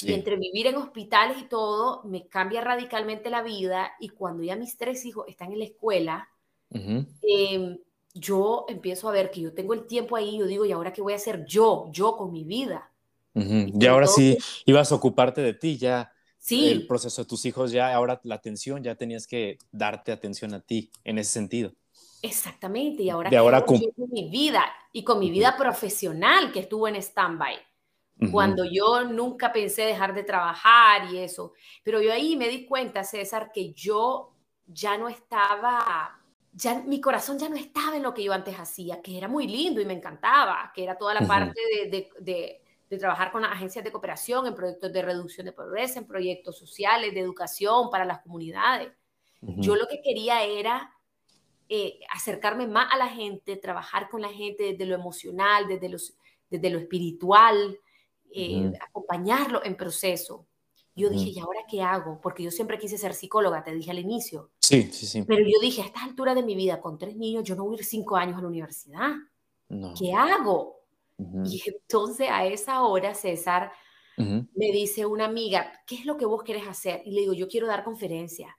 Y entre vivir en hospitales y todo, me cambia radicalmente la vida. Y cuando ya mis tres hijos están en la escuela, em, yo empiezo a ver que yo tengo el tiempo ahí, yo digo, ¿y ahora qué voy a hacer yo, yo con mi vida? Y, ahora sí ibas a ocuparte de ti ya el proceso de tus hijos ya, ahora la atención, ya tenías que darte atención a ti en ese sentido. Exactamente, y ahora, de ahora con mi vida y con mi vida profesional que estuvo en stand-by. Cuando yo nunca pensé dejar de trabajar y eso. Pero yo ahí me di cuenta, César, que yo ya no estaba, ya mi corazón ya no estaba en lo que yo antes hacía, que era muy lindo y me encantaba, que era toda la parte de, de de trabajar con las agencias de cooperación en proyectos de reducción de pobreza, en proyectos sociales, de educación para las comunidades. Yo lo que quería era eh, acercarme más a la gente, trabajar con la gente desde lo emocional, desde, los, desde lo espiritual, eh, acompañarlo en proceso. Yo dije, ¿y ahora qué hago? Porque yo siempre quise ser psicóloga, te dije al inicio. Sí, sí, sí. Pero yo dije, a esta altura de mi vida, con tres niños, yo no voy a ir cinco años a la universidad. ¿Qué hago? Y entonces a esa hora, César, me dice una amiga, ¿qué es lo que vos querés hacer? Y le digo, yo quiero dar conferencias,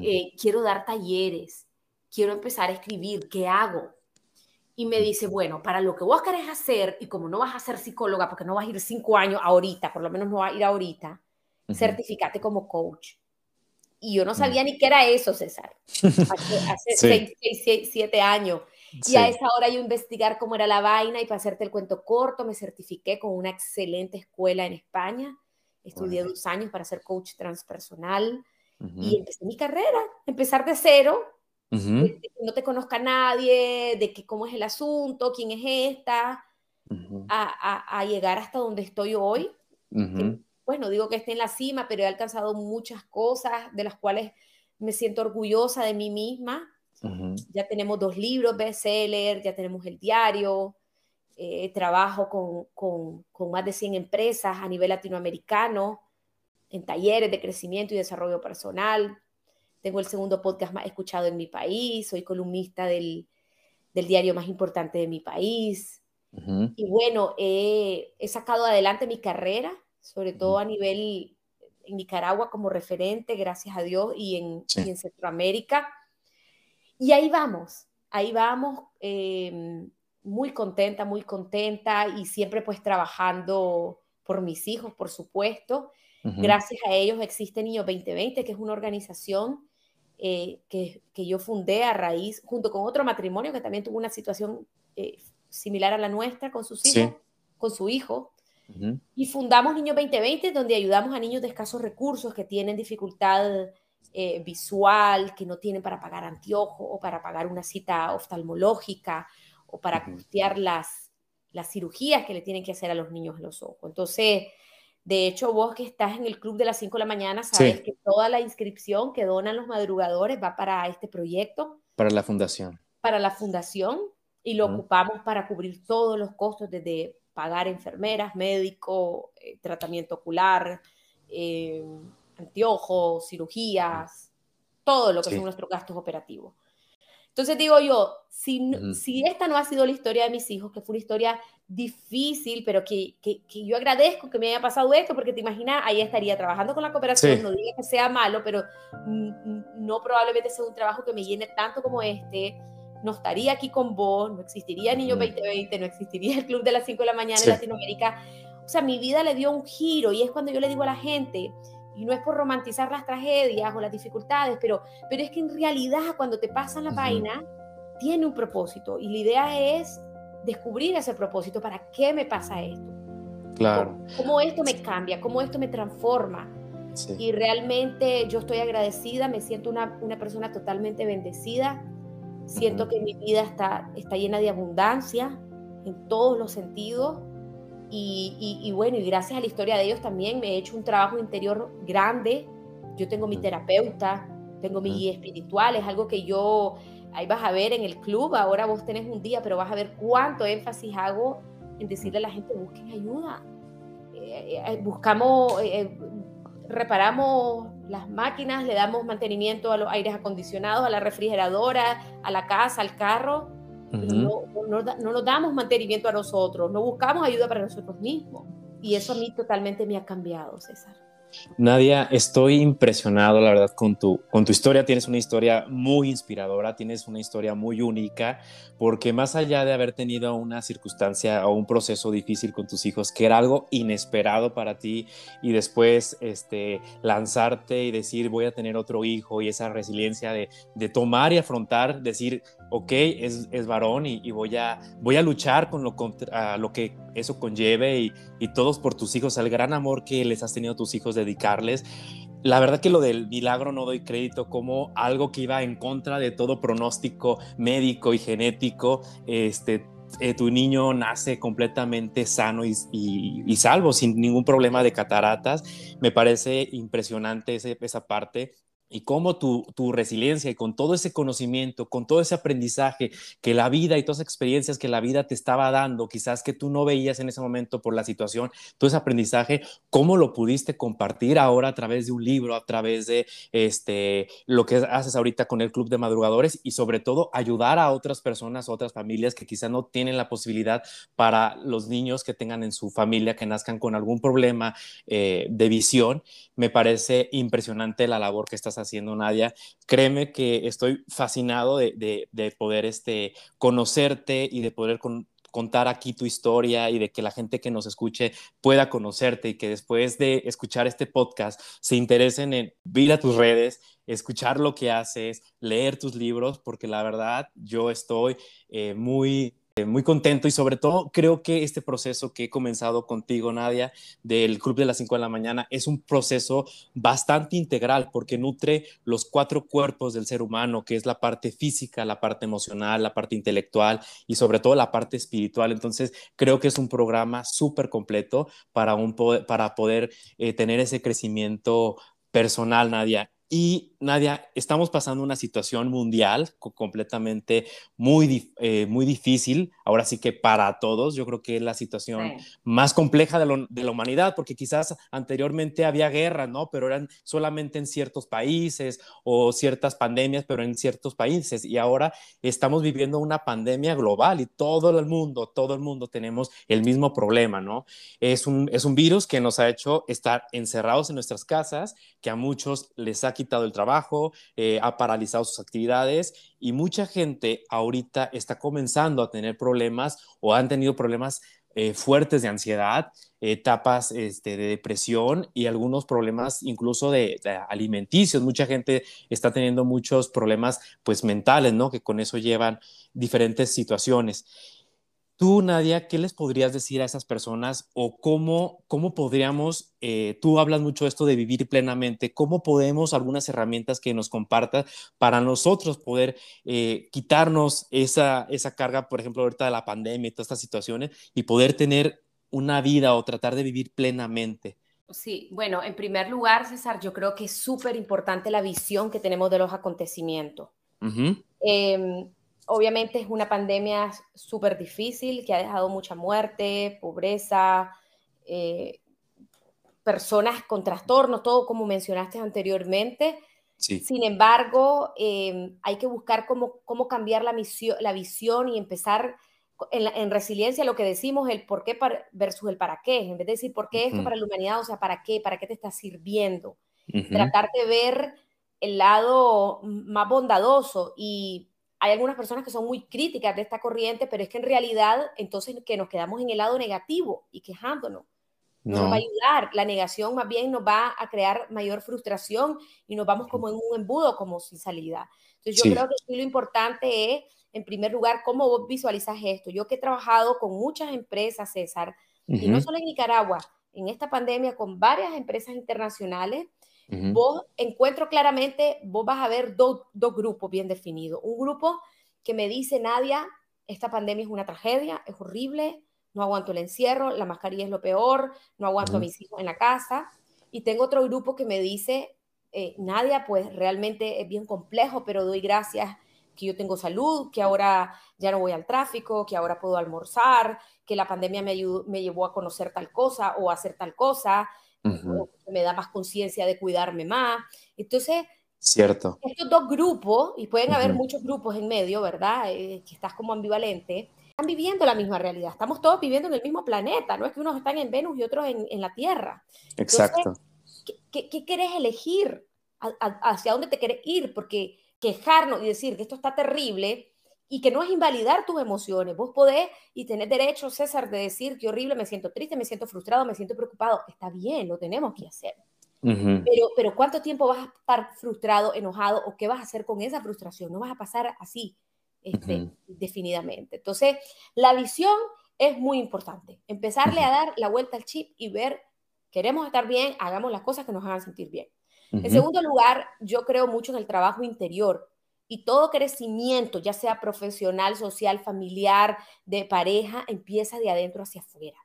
eh, quiero dar talleres, quiero empezar a escribir, ¿qué hago? Y me dice, bueno, para lo que vos querés hacer, y como no vas a ser psicóloga, porque no vas a ir cinco años ahorita, por lo menos no vas a ir ahorita, certificate como coach. Y yo no sabía ni qué era eso, César. Hace, seis, siete años. Y a esa hora yo investigar cómo era la vaina y para hacerte el cuento corto, me certifiqué con una excelente escuela en España. Estudié dos años para ser coach transpersonal y empecé mi carrera, empezar de cero, de, que no te conozca nadie, de que cómo es el asunto, quién es esta, a, a, llegar hasta donde estoy hoy. pues no digo que esté en la cima, pero he alcanzado muchas cosas de las cuales me siento orgullosa de mí misma Ya tenemos dos libros bestseller, ya tenemos el diario, eh, trabajo con, con, con, más de 100 empresas a nivel latinoamericano, en talleres de crecimiento y desarrollo personal. Tengo el segundo podcast más escuchado en mi país, soy columnista del, del diario más importante de mi país. Y bueno, he sacado adelante mi carrera, sobre todo a nivel en Nicaragua como referente, gracias a Dios, y en, y en Centroamérica. Y ahí vamos, ahí vamos. Eh, muy contenta, muy contenta y siempre pues trabajando por mis hijos, por supuesto. Gracias a ellos existe Niños 2020, que es una organización eh, que, que, yo fundé a raíz, junto con otro matrimonio que también tuvo una situación eh, similar a la nuestra con sus hijos, con su hijo. Y fundamos Niños 2020, donde ayudamos a niños de escasos recursos que tienen dificultad eh, visual, que no tienen para pagar anteojo o para pagar una cita oftalmológica o para costear las, las cirugías que le tienen que hacer a los niños en los ojos. Entonces, de hecho, vos que estás en el club de las 5 de la mañana, sabes que toda la inscripción que donan los madrugadores va para este proyecto. Para la fundación. Para la fundación y lo ocupamos para cubrir todos los costos desde pagar enfermeras, médico, eh, tratamiento ocular, eh, anteojos, cirugías, todo lo que son nuestros gastos operativos. Entonces digo yo, si, si esta no ha sido la historia de mis hijos, que fue una historia difícil, pero que, que, que, yo agradezco que me haya pasado esto, porque te imaginas, ahí estaría trabajando con la cooperación, no diga que sea malo, pero no probablemente sea un trabajo que me llene tanto como este, no estaría aquí con vos, no existiría Niño 2020, no existiría el Club de las 5 de la mañana en Latinoamérica. O sea, mi vida le dio un giro y es cuando yo le digo a la gente, y no es por romantizar las tragedias o las dificultades, pero, pero es que en realidad cuando te pasan la vaina, tiene un propósito y la idea es descubrir ese propósito, ¿para qué me pasa esto? Claro. ¿Cómo, esto me cambia? ¿Cómo esto me transforma? Y realmente yo estoy agradecida, me siento una, una persona totalmente bendecida, siento que mi vida está, está llena de abundancia en todos los sentidos y, bueno, y gracias a la historia de ellos también me he hecho un trabajo interior grande. Yo tengo mi terapeuta, tengo mi guía espiritual, es algo que yo, ahí vas a ver en el club, ahora vos tenés un día, pero vas a ver cuánto énfasis hago en decirle a la gente, busquen ayuda. Eh, eh, buscamos, eh, reparamos las máquinas, le damos mantenimiento a los aires acondicionados, a la refrigeradora, a la casa, al carro no, no, no, nos damos mantenimiento a nosotros, no buscamos ayuda para nosotros mismos. Y eso a mí totalmente me ha cambiado, César. Nadia, estoy impresionado, la verdad, con tu, con tu historia. Tienes una historia muy inspiradora, tienes una historia muy única, porque más allá de haber tenido una circunstancia o un proceso difícil con tus hijos, que era algo inesperado para ti, y después este, lanzarte y decir, voy a tener otro hijo, y esa resiliencia de, de tomar y afrontar, decir, ok, es, es varón y, voy, a, voy a luchar con lo, contra, lo que eso conlleve y, y todos por tus hijos, al gran amor que les has tenido a tus hijos, dedicarles. La verdad que lo del milagro no doy crédito como algo que iba en contra de todo pronóstico médico y genético. Este, eh, tu niño nace completamente sano y, y, salvo, sin ningún problema de cataratas. Me parece impresionante ese, esa parte y cómo tu, tu, resiliencia y con todo ese conocimiento, con todo ese aprendizaje que la vida y todas las experiencias que la vida te estaba dando, quizás que tú no veías en ese momento por la situación, todo ese aprendizaje, cómo lo pudiste compartir ahora a través de un libro, a través de este, lo que haces ahorita con el Club de Madrugadores y sobre todo ayudar a otras personas, otras familias que quizás no tienen la posibilidad para los niños que tengan en su familia, que nazcan con algún problema eh, de visión. Me parece impresionante la labor que estás haciendo haciendo, Nadia. Créeme que estoy fascinado de, poder este, conocerte y de poder contar aquí tu historia y de que la gente que nos escuche pueda conocerte y que después de escuchar este podcast se interesen en ir a tus redes, escuchar lo que haces, leer tus libros, porque la verdad yo estoy eh, muy muy contento y sobre todo creo que este proceso que he comenzado contigo, Nadia, del Club de las 5 de la mañana, es un proceso bastante integral porque nutre los cuatro cuerpos del ser humano, que es la parte física, la parte emocional, la parte intelectual y sobre todo la parte espiritual. Entonces, creo que es un programa súper completo para, un para poder eh, tener ese crecimiento personal, Nadia. Y Nadia, estamos pasando una situación mundial completamente muy, eh, muy difícil, ahora sí que para todos, yo creo que es la situación más compleja de, de, la humanidad, porque quizás anteriormente había guerra, ¿no? Pero eran solamente en ciertos países o ciertas pandemias, pero en ciertos países, y ahora estamos viviendo una pandemia global y todo el mundo, todo el mundo tenemos el mismo problema, ¿no? Es un, es un virus que nos ha hecho estar encerrados en nuestras casas, que a muchos les ha quitado el trabajo, eh, ha paralizado sus actividades y mucha gente ahorita está comenzando a tener problemas o han tenido problemas eh, fuertes de ansiedad, etapas este, de depresión y algunos problemas incluso de, de, alimenticios. Mucha gente está teniendo muchos problemas pues mentales, ¿no? Que con eso llevan diferentes situaciones. Tú, Nadia, ¿qué les podrías decir a esas personas o cómo, cómo podríamos, eh, tú hablas mucho esto de vivir plenamente, cómo podemos algunas herramientas que nos compartas para nosotros poder eh, quitarnos esa, esa carga, por ejemplo, ahorita de la pandemia y todas estas situaciones y poder tener una vida o tratar de vivir plenamente? Sí, bueno, en primer lugar, César, yo creo que es súper importante la visión que tenemos de los acontecimientos obviamente es una pandemia súper difícil que ha dejado mucha muerte, pobreza, eh, personas con trastornos, todo como mencionaste anteriormente. Sin embargo, em, hay que buscar cómo, cómo cambiar la, misión, la visión y empezar en, resiliencia lo que decimos, el por qué versus el para qué. En vez de decir por qué esto para la humanidad, o sea, para qué, para qué te está sirviendo. Tratar de ver el lado más bondadoso y hay algunas personas que son muy críticas de esta corriente, pero es que en realidad entonces que nos quedamos en el lado negativo y quejándonos. No. nos va a ayudar. La negación más bien nos va a crear mayor frustración y nos vamos como en un embudo, como sin salida. Entonces yo creo que lo importante es, en primer lugar, cómo vos visualizas esto. Yo que he trabajado con muchas empresas, César, y no solo en Nicaragua, en esta pandemia con varias empresas internacionales, Vos encuentro claramente, vos vas a ver dos grupos bien definidos. Un grupo que me dice, Nadia, esta pandemia es una tragedia, es horrible, no aguanto el encierro, la mascarilla es lo peor, no aguanto a mis hijos en la casa. Y tengo otro grupo que me dice, eh, Nadia, pues realmente es bien complejo, pero doy gracias que yo tengo salud, que ahora ya no voy al tráfico, que ahora puedo almorzar, que la pandemia me, me llevó a conocer tal cosa o a hacer tal cosa, me da más conciencia de cuidarme más. Entonces, Cierto. estos dos grupos, y pueden haber muchos grupos en medio, ¿verdad? Eh, que estás como ambivalente, están viviendo la misma realidad. Estamos todos viviendo en el mismo planeta, no es que unos están en Venus y otros en, en la Tierra. Exacto. ¿qué, qué, querés elegir? ¿Hacia dónde te querés ir? Porque quejarnos y decir que esto está terrible y que no es invalidar tus emociones. Vos podés y tenés derecho, César, de decir que horrible, me siento triste, me siento frustrado, me siento preocupado. Está bien, lo tenemos que hacer. pero, pero ¿cuánto tiempo vas a estar frustrado, enojado o qué vas a hacer con esa frustración? No vas a pasar así este, definidamente. Entonces, la visión es muy importante. Empezarle a dar la vuelta al chip y ver, queremos estar bien, hagamos las cosas que nos hagan sentir bien. En segundo lugar, yo creo mucho en el trabajo interior y todo crecimiento, ya sea profesional, social, familiar, de pareja, empieza de adentro hacia afuera.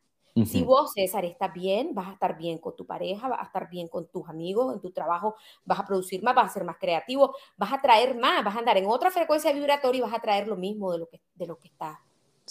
Si vos, César, estás bien, vas a estar bien con tu pareja, vas a estar bien con tus amigos, en tu trabajo, vas a producir más, vas a ser más creativo, vas a traer más, vas a andar en otra frecuencia vibratoria y vas a traer lo mismo de lo que, de lo que estás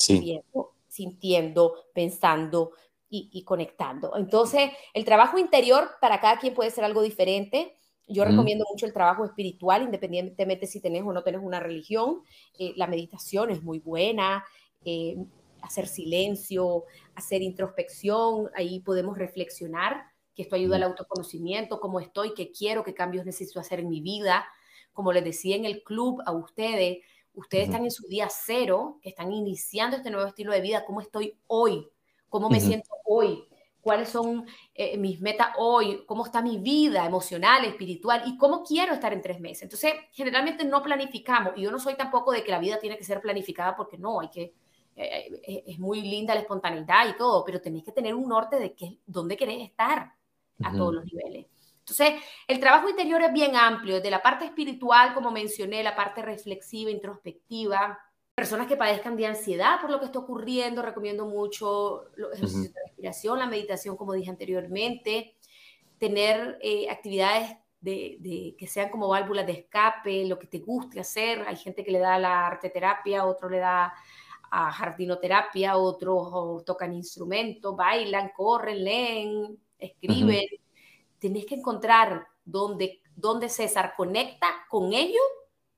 viendo, sintiendo, pensando y, y conectando. Entonces, el trabajo interior para cada quien puede ser algo diferente yo recomiendo mucho el trabajo espiritual, independientemente si tenés o no tenés una religión. Eh, la meditación es muy buena, eh, hacer silencio, hacer introspección, ahí podemos reflexionar, que esto ayuda al autoconocimiento, cómo estoy, qué quiero, qué cambios necesito hacer en mi vida. Como les decía en el club a ustedes, ustedes están en su día cero, que están iniciando este nuevo estilo de vida, cómo estoy hoy, cómo me siento hoy, cuáles son eh, mis metas hoy, cómo está mi vida emocional, espiritual y cómo quiero estar en tres meses. Entonces, generalmente no planificamos y yo no soy tampoco de que la vida tiene que ser planificada porque no, hay que, eh, eh, es muy linda la espontaneidad y todo, pero tenéis que tener un norte de qué, dónde querés estar a todos los niveles. Entonces, el trabajo interior es bien amplio, desde la parte espiritual, como mencioné, la parte reflexiva, introspectiva, personas que padezcan de ansiedad por lo que está ocurriendo, recomiendo mucho los ejercicios de respiración, la meditación, como dije anteriormente, tener eh, actividades de, que sean como válvulas de escape, lo que te guste hacer. Hay gente que le da la arte terapia, otro le da a jardinoterapia, otros tocan instrumentos, bailan, corren, leen, escriben. Tienes que encontrar donde, donde César conecta con ellos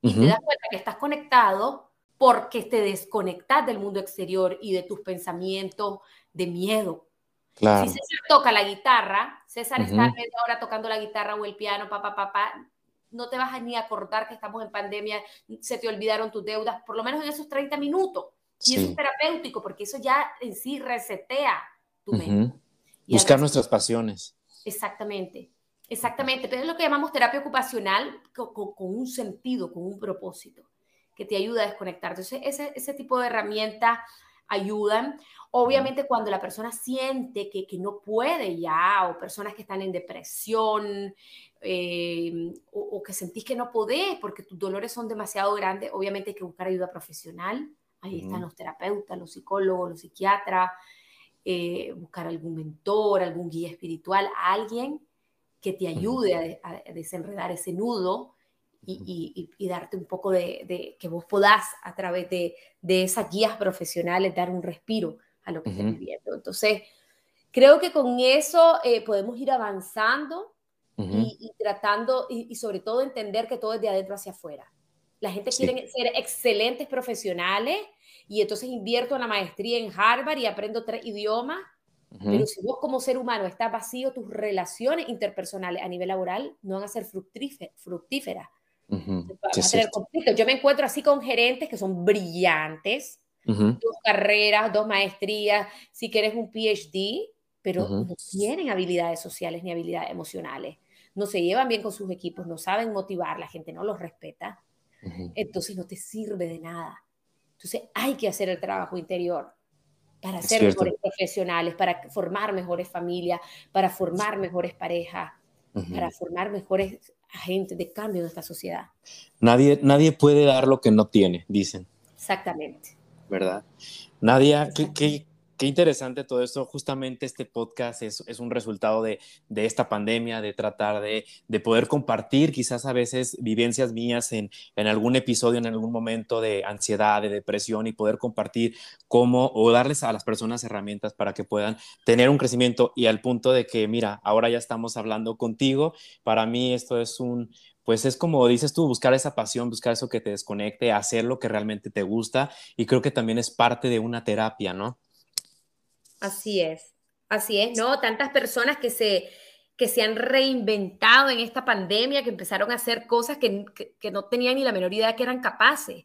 y te das cuenta que estás conectado porque te desconectas del mundo exterior y de tus pensamientos de miedo. Si César toca la guitarra, César está media hora tocando la guitarra o el piano, papá, papá, no te vas a ni acordar que estamos en pandemia, se te olvidaron tus deudas, por lo menos en esos 30 minutos. Y eso es terapéutico, porque eso ya en sí resetea tu mente. Buscar nuestras pasiones. Exactamente, exactamente. Pero es lo que llamamos terapia ocupacional con, un sentido, con un propósito, que te ayuda a desconectarte. Entonces, ese, ese tipo de herramientas ayudan. Obviamente cuando la persona siente que, que no puede ya, o personas que están en depresión, eh, o, que sentís que no podés porque tus dolores son demasiado grandes, obviamente hay que buscar ayuda profesional. Ahí están los terapeutas, los psicólogos, los psiquiatras, eh, buscar algún mentor, algún guía espiritual, alguien que te ayude a, desenredar ese nudo y, darte un poco de, que vos podás a través de, esas guías profesionales dar un respiro a lo que estés viviendo. Entonces, creo que con eso eh, podemos ir avanzando y, tratando y, sobre todo entender que todo es de adentro hacia afuera. La gente quiere ser excelentes profesionales y entonces invierto en la maestría en Harvard y aprendo tres idiomas. Pero si vos como ser humano estás vacío, tus relaciones interpersonales a nivel laboral no van a ser fructíferas. Yo me encuentro así con gerentes que son brillantes, dos carreras, dos maestrías, si quieres un PhD, pero no tienen habilidades sociales ni habilidades emocionales. No se llevan bien con sus equipos, no saben motivar, la gente no los respeta. Entonces no te sirve de nada. Entonces hay que hacer el trabajo interior para ser mejores profesionales, para formar mejores familias, para formar mejores parejas, para formar mejores agentes de cambio en esta sociedad. Nadie, nadie puede dar lo que no tiene, dicen. Exactamente. ¿Verdad? Nadia, ¿qué, Qué interesante todo esto. Justamente este podcast es, un resultado de, esta pandemia, de tratar de, de, poder compartir quizás a veces vivencias mías en, en, algún episodio, en algún momento de ansiedad, de depresión y poder compartir cómo o darles a las personas herramientas para que puedan tener un crecimiento y al punto de que, mira, ahora ya estamos hablando contigo. Para mí esto es un, pues es como dices tú, buscar esa pasión, buscar eso que te desconecte, hacer lo que realmente te gusta y creo que también es parte de una terapia, ¿no? Así es, así es, ¿no? Tantas personas que se, que se han reinventado en esta pandemia, que empezaron a hacer cosas que, no tenían ni la menor idea que eran capaces.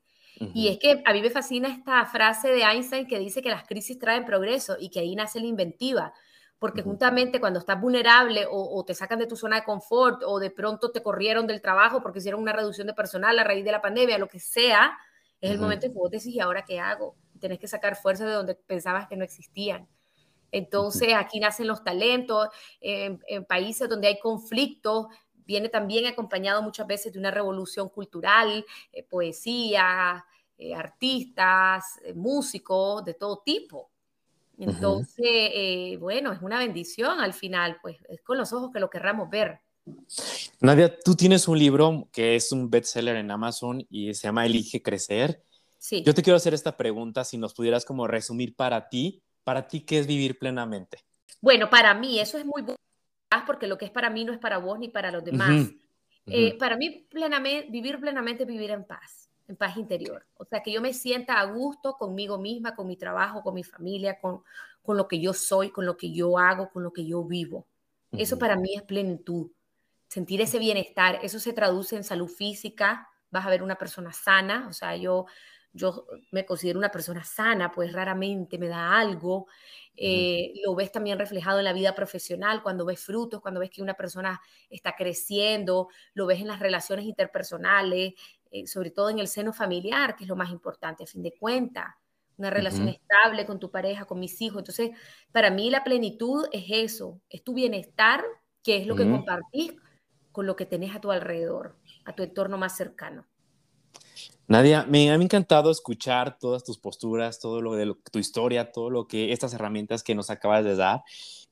Y es que a mí me fascina esta frase de Einstein que dice que las crisis traen progreso y que ahí nace la inventiva. Porque justamente cuando estás vulnerable o, te sacan de tu zona de confort o de pronto te corrieron del trabajo porque hicieron una reducción de personal a raíz de la pandemia, lo que sea, es el momento en que vos decís, ¿y ahora qué hago? Tienes que sacar fuerzas de donde pensabas que no existían. Entonces, aquí nacen los talentos, en, países donde hay conflictos, viene también acompañado muchas veces de una revolución cultural, eh, poesía, eh, artistas, eh, músicos de todo tipo. Entonces, bueno, es una bendición al final, pues es con los ojos que lo querramos ver. Nadia, tú tienes un libro que es un bestseller en Amazon y se llama Elige Crecer. Sí. Yo te quiero hacer esta pregunta, si nos pudieras como resumir para ti para ti, ¿qué es vivir plenamente? Bueno, para mí eso es muy bueno, porque lo que es para mí no es para vos ni para los demás. Eh, para mí, plenamente, vivir plenamente es vivir en paz, en paz interior. O sea, que yo me sienta a gusto conmigo misma, con mi trabajo, con mi familia, con, con lo que yo soy, con lo que yo hago, con lo que yo vivo. Eso para mí es plenitud. Sentir ese bienestar, eso se traduce en salud física, vas a ver una persona sana, o sea, yo yo me considero una persona sana, pues raramente me da algo. Eh, lo ves también reflejado en la vida profesional, cuando ves frutos, cuando ves que una persona está creciendo, lo ves en las relaciones interpersonales, eh, sobre todo en el seno familiar, que es lo más importante a fin de cuentas. Una relación estable con tu pareja, con mis hijos. Entonces, para mí la plenitud es eso, es tu bienestar, que es lo que compartís con lo que tenés a tu alrededor, a tu entorno más cercano. Nadia, me ha encantado escuchar todas tus posturas, todo lo de tu historia, todo lo que estas herramientas que nos acabas de dar.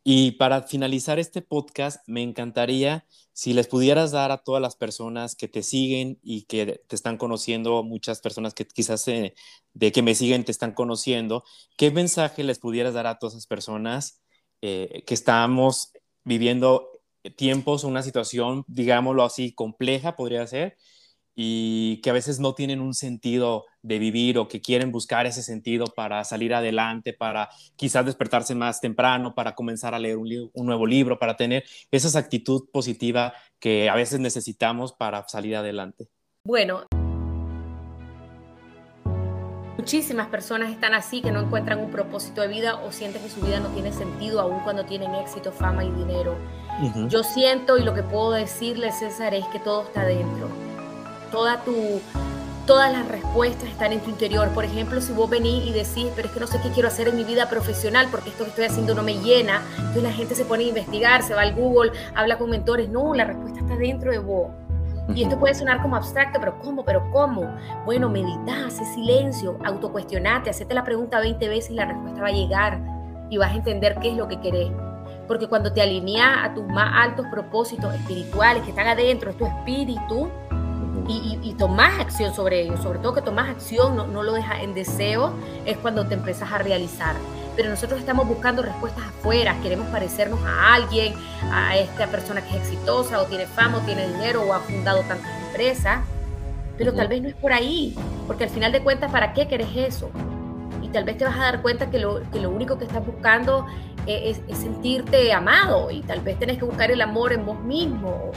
Y para finalizar este podcast, me encantaría si les pudieras dar a todas las personas que te siguen y que te están conociendo, muchas personas que quizás de que me siguen te están conociendo, ¿qué mensaje les pudieras dar a todas esas personas eh, que estamos viviendo tiempos, una situación, digámoslo así, compleja podría ser, y que a veces no tienen un sentido de vivir o que quieren buscar ese sentido para salir adelante, para quizás despertarse más temprano, para comenzar a leer un, nuevo libro, para tener esa actitud positiva que a veces necesitamos para salir adelante. Bueno, muchísimas personas están así, que no encuentran un propósito de vida o sienten que su vida no tiene sentido aun cuando tienen éxito, fama y dinero. Yo siento y lo que puedo decirles, César, es que todo está dentro toda tu, todas las respuestas están en tu interior. Por ejemplo, si vos venís y decís, pero es que no sé qué quiero hacer en mi vida profesional porque esto que estoy haciendo no me llena, entonces la gente se pone a investigar, se va al Google, habla con mentores. No, la respuesta está dentro de vos. Y esto puede sonar como abstracto, pero ¿cómo? ¿Pero cómo? Bueno, medita, hace silencio, autocuestionate, hacete la pregunta 20 veces y la respuesta va a llegar y vas a entender qué es lo que querés. Porque cuando te alineas a tus más altos propósitos espirituales que están adentro, es tu espíritu, y, y, tomas acción sobre ello, sobre todo que tomas acción, no, no lo dejas en deseo, es cuando te empiezas a realizar. Pero nosotros estamos buscando respuestas afuera, queremos parecernos a alguien, a esta persona que es exitosa o tiene fama o tiene dinero o ha fundado tantas empresas, pero tal vez no es por ahí, porque al final de cuentas, ¿para qué querés eso? Y tal vez te vas a dar cuenta que lo, que lo único que estás buscando es, es, sentirte amado y tal vez tenés que buscar el amor en vos mismo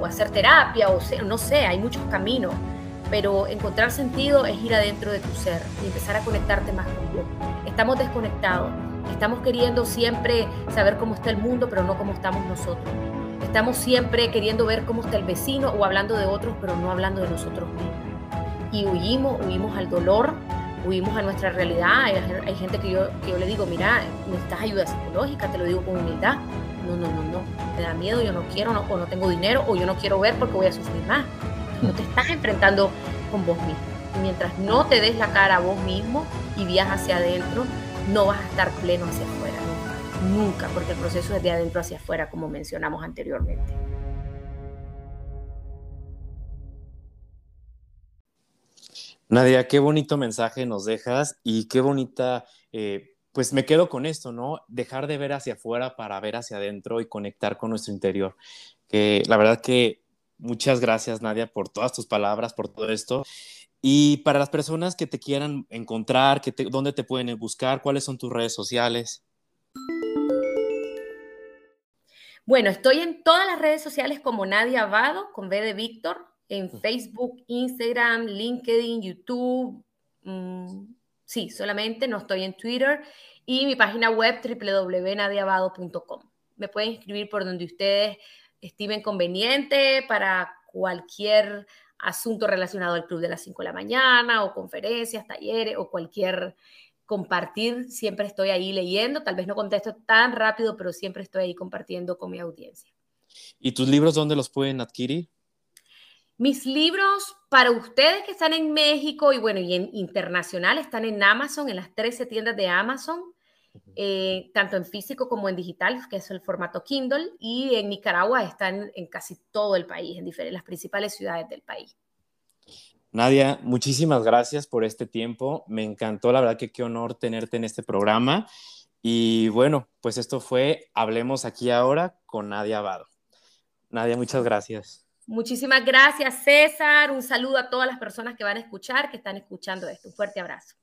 o hacer terapia, o no sé, hay muchos caminos, pero encontrar sentido es ir adentro de tu ser y empezar a conectarte más con Dios. Estamos desconectados, estamos queriendo siempre saber cómo está el mundo, pero no cómo estamos nosotros. Estamos siempre queriendo ver cómo está el vecino o hablando de otros, pero no hablando de nosotros mismos. Y huimos, huimos al dolor, huimos a nuestra realidad. Hay, gente que yo, que yo le digo, mira, necesitas ayuda psicológica, te lo digo con humildad no, no, no, no, me da miedo, yo no quiero, no, o no tengo dinero, o yo no quiero ver porque voy a sufrir más. No te estás enfrentando con vos mismo. Y mientras no te des la cara a vos mismo y viajas hacia adentro, no vas a estar pleno hacia afuera, nunca, nunca, porque el proceso es de adentro hacia afuera, como mencionamos anteriormente. Nadia, qué bonito mensaje nos dejas y qué bonita eh, pues me quedo con esto, ¿no? Dejar de ver hacia afuera para ver hacia adentro y conectar con nuestro interior. Que la verdad que muchas gracias, Nadia, por todas tus palabras, por todo esto. Y para las personas que te quieran encontrar, que ¿dónde te pueden buscar? ¿Cuáles son tus redes sociales? Bueno, estoy en todas las redes sociales como Nadia Abado, con B de Víctor, en Facebook, Instagram, LinkedIn, YouTube. Mm, Sí, solamente no estoy en Twitter y mi página web www.nadiabado.com. Me pueden escribir por donde ustedes estimen conveniente para cualquier asunto relacionado al club de las 5 de la mañana o conferencias, talleres o cualquier compartir. Siempre estoy ahí leyendo, tal vez no contesto tan rápido, pero siempre estoy ahí compartiendo con mi audiencia. ¿Y tus libros dónde los pueden adquirir? Mis libros para ustedes que están en México y bueno, y en internacional están en Amazon, en las 13 tiendas de Amazon, eh, tanto en físico como en digital, que es el formato Kindle, y en Nicaragua están en casi todo el país, en diferentes, las principales ciudades del país. Nadia, muchísimas gracias por este tiempo. Me encantó, la verdad que qué honor tenerte en este programa. Y bueno, pues esto fue Hablemos aquí ahora con Nadia Abado. Nadia, muchas gracias. Muchísimas gracias, César. Un saludo a todas las personas que van a escuchar, que están escuchando esto. Un fuerte abrazo.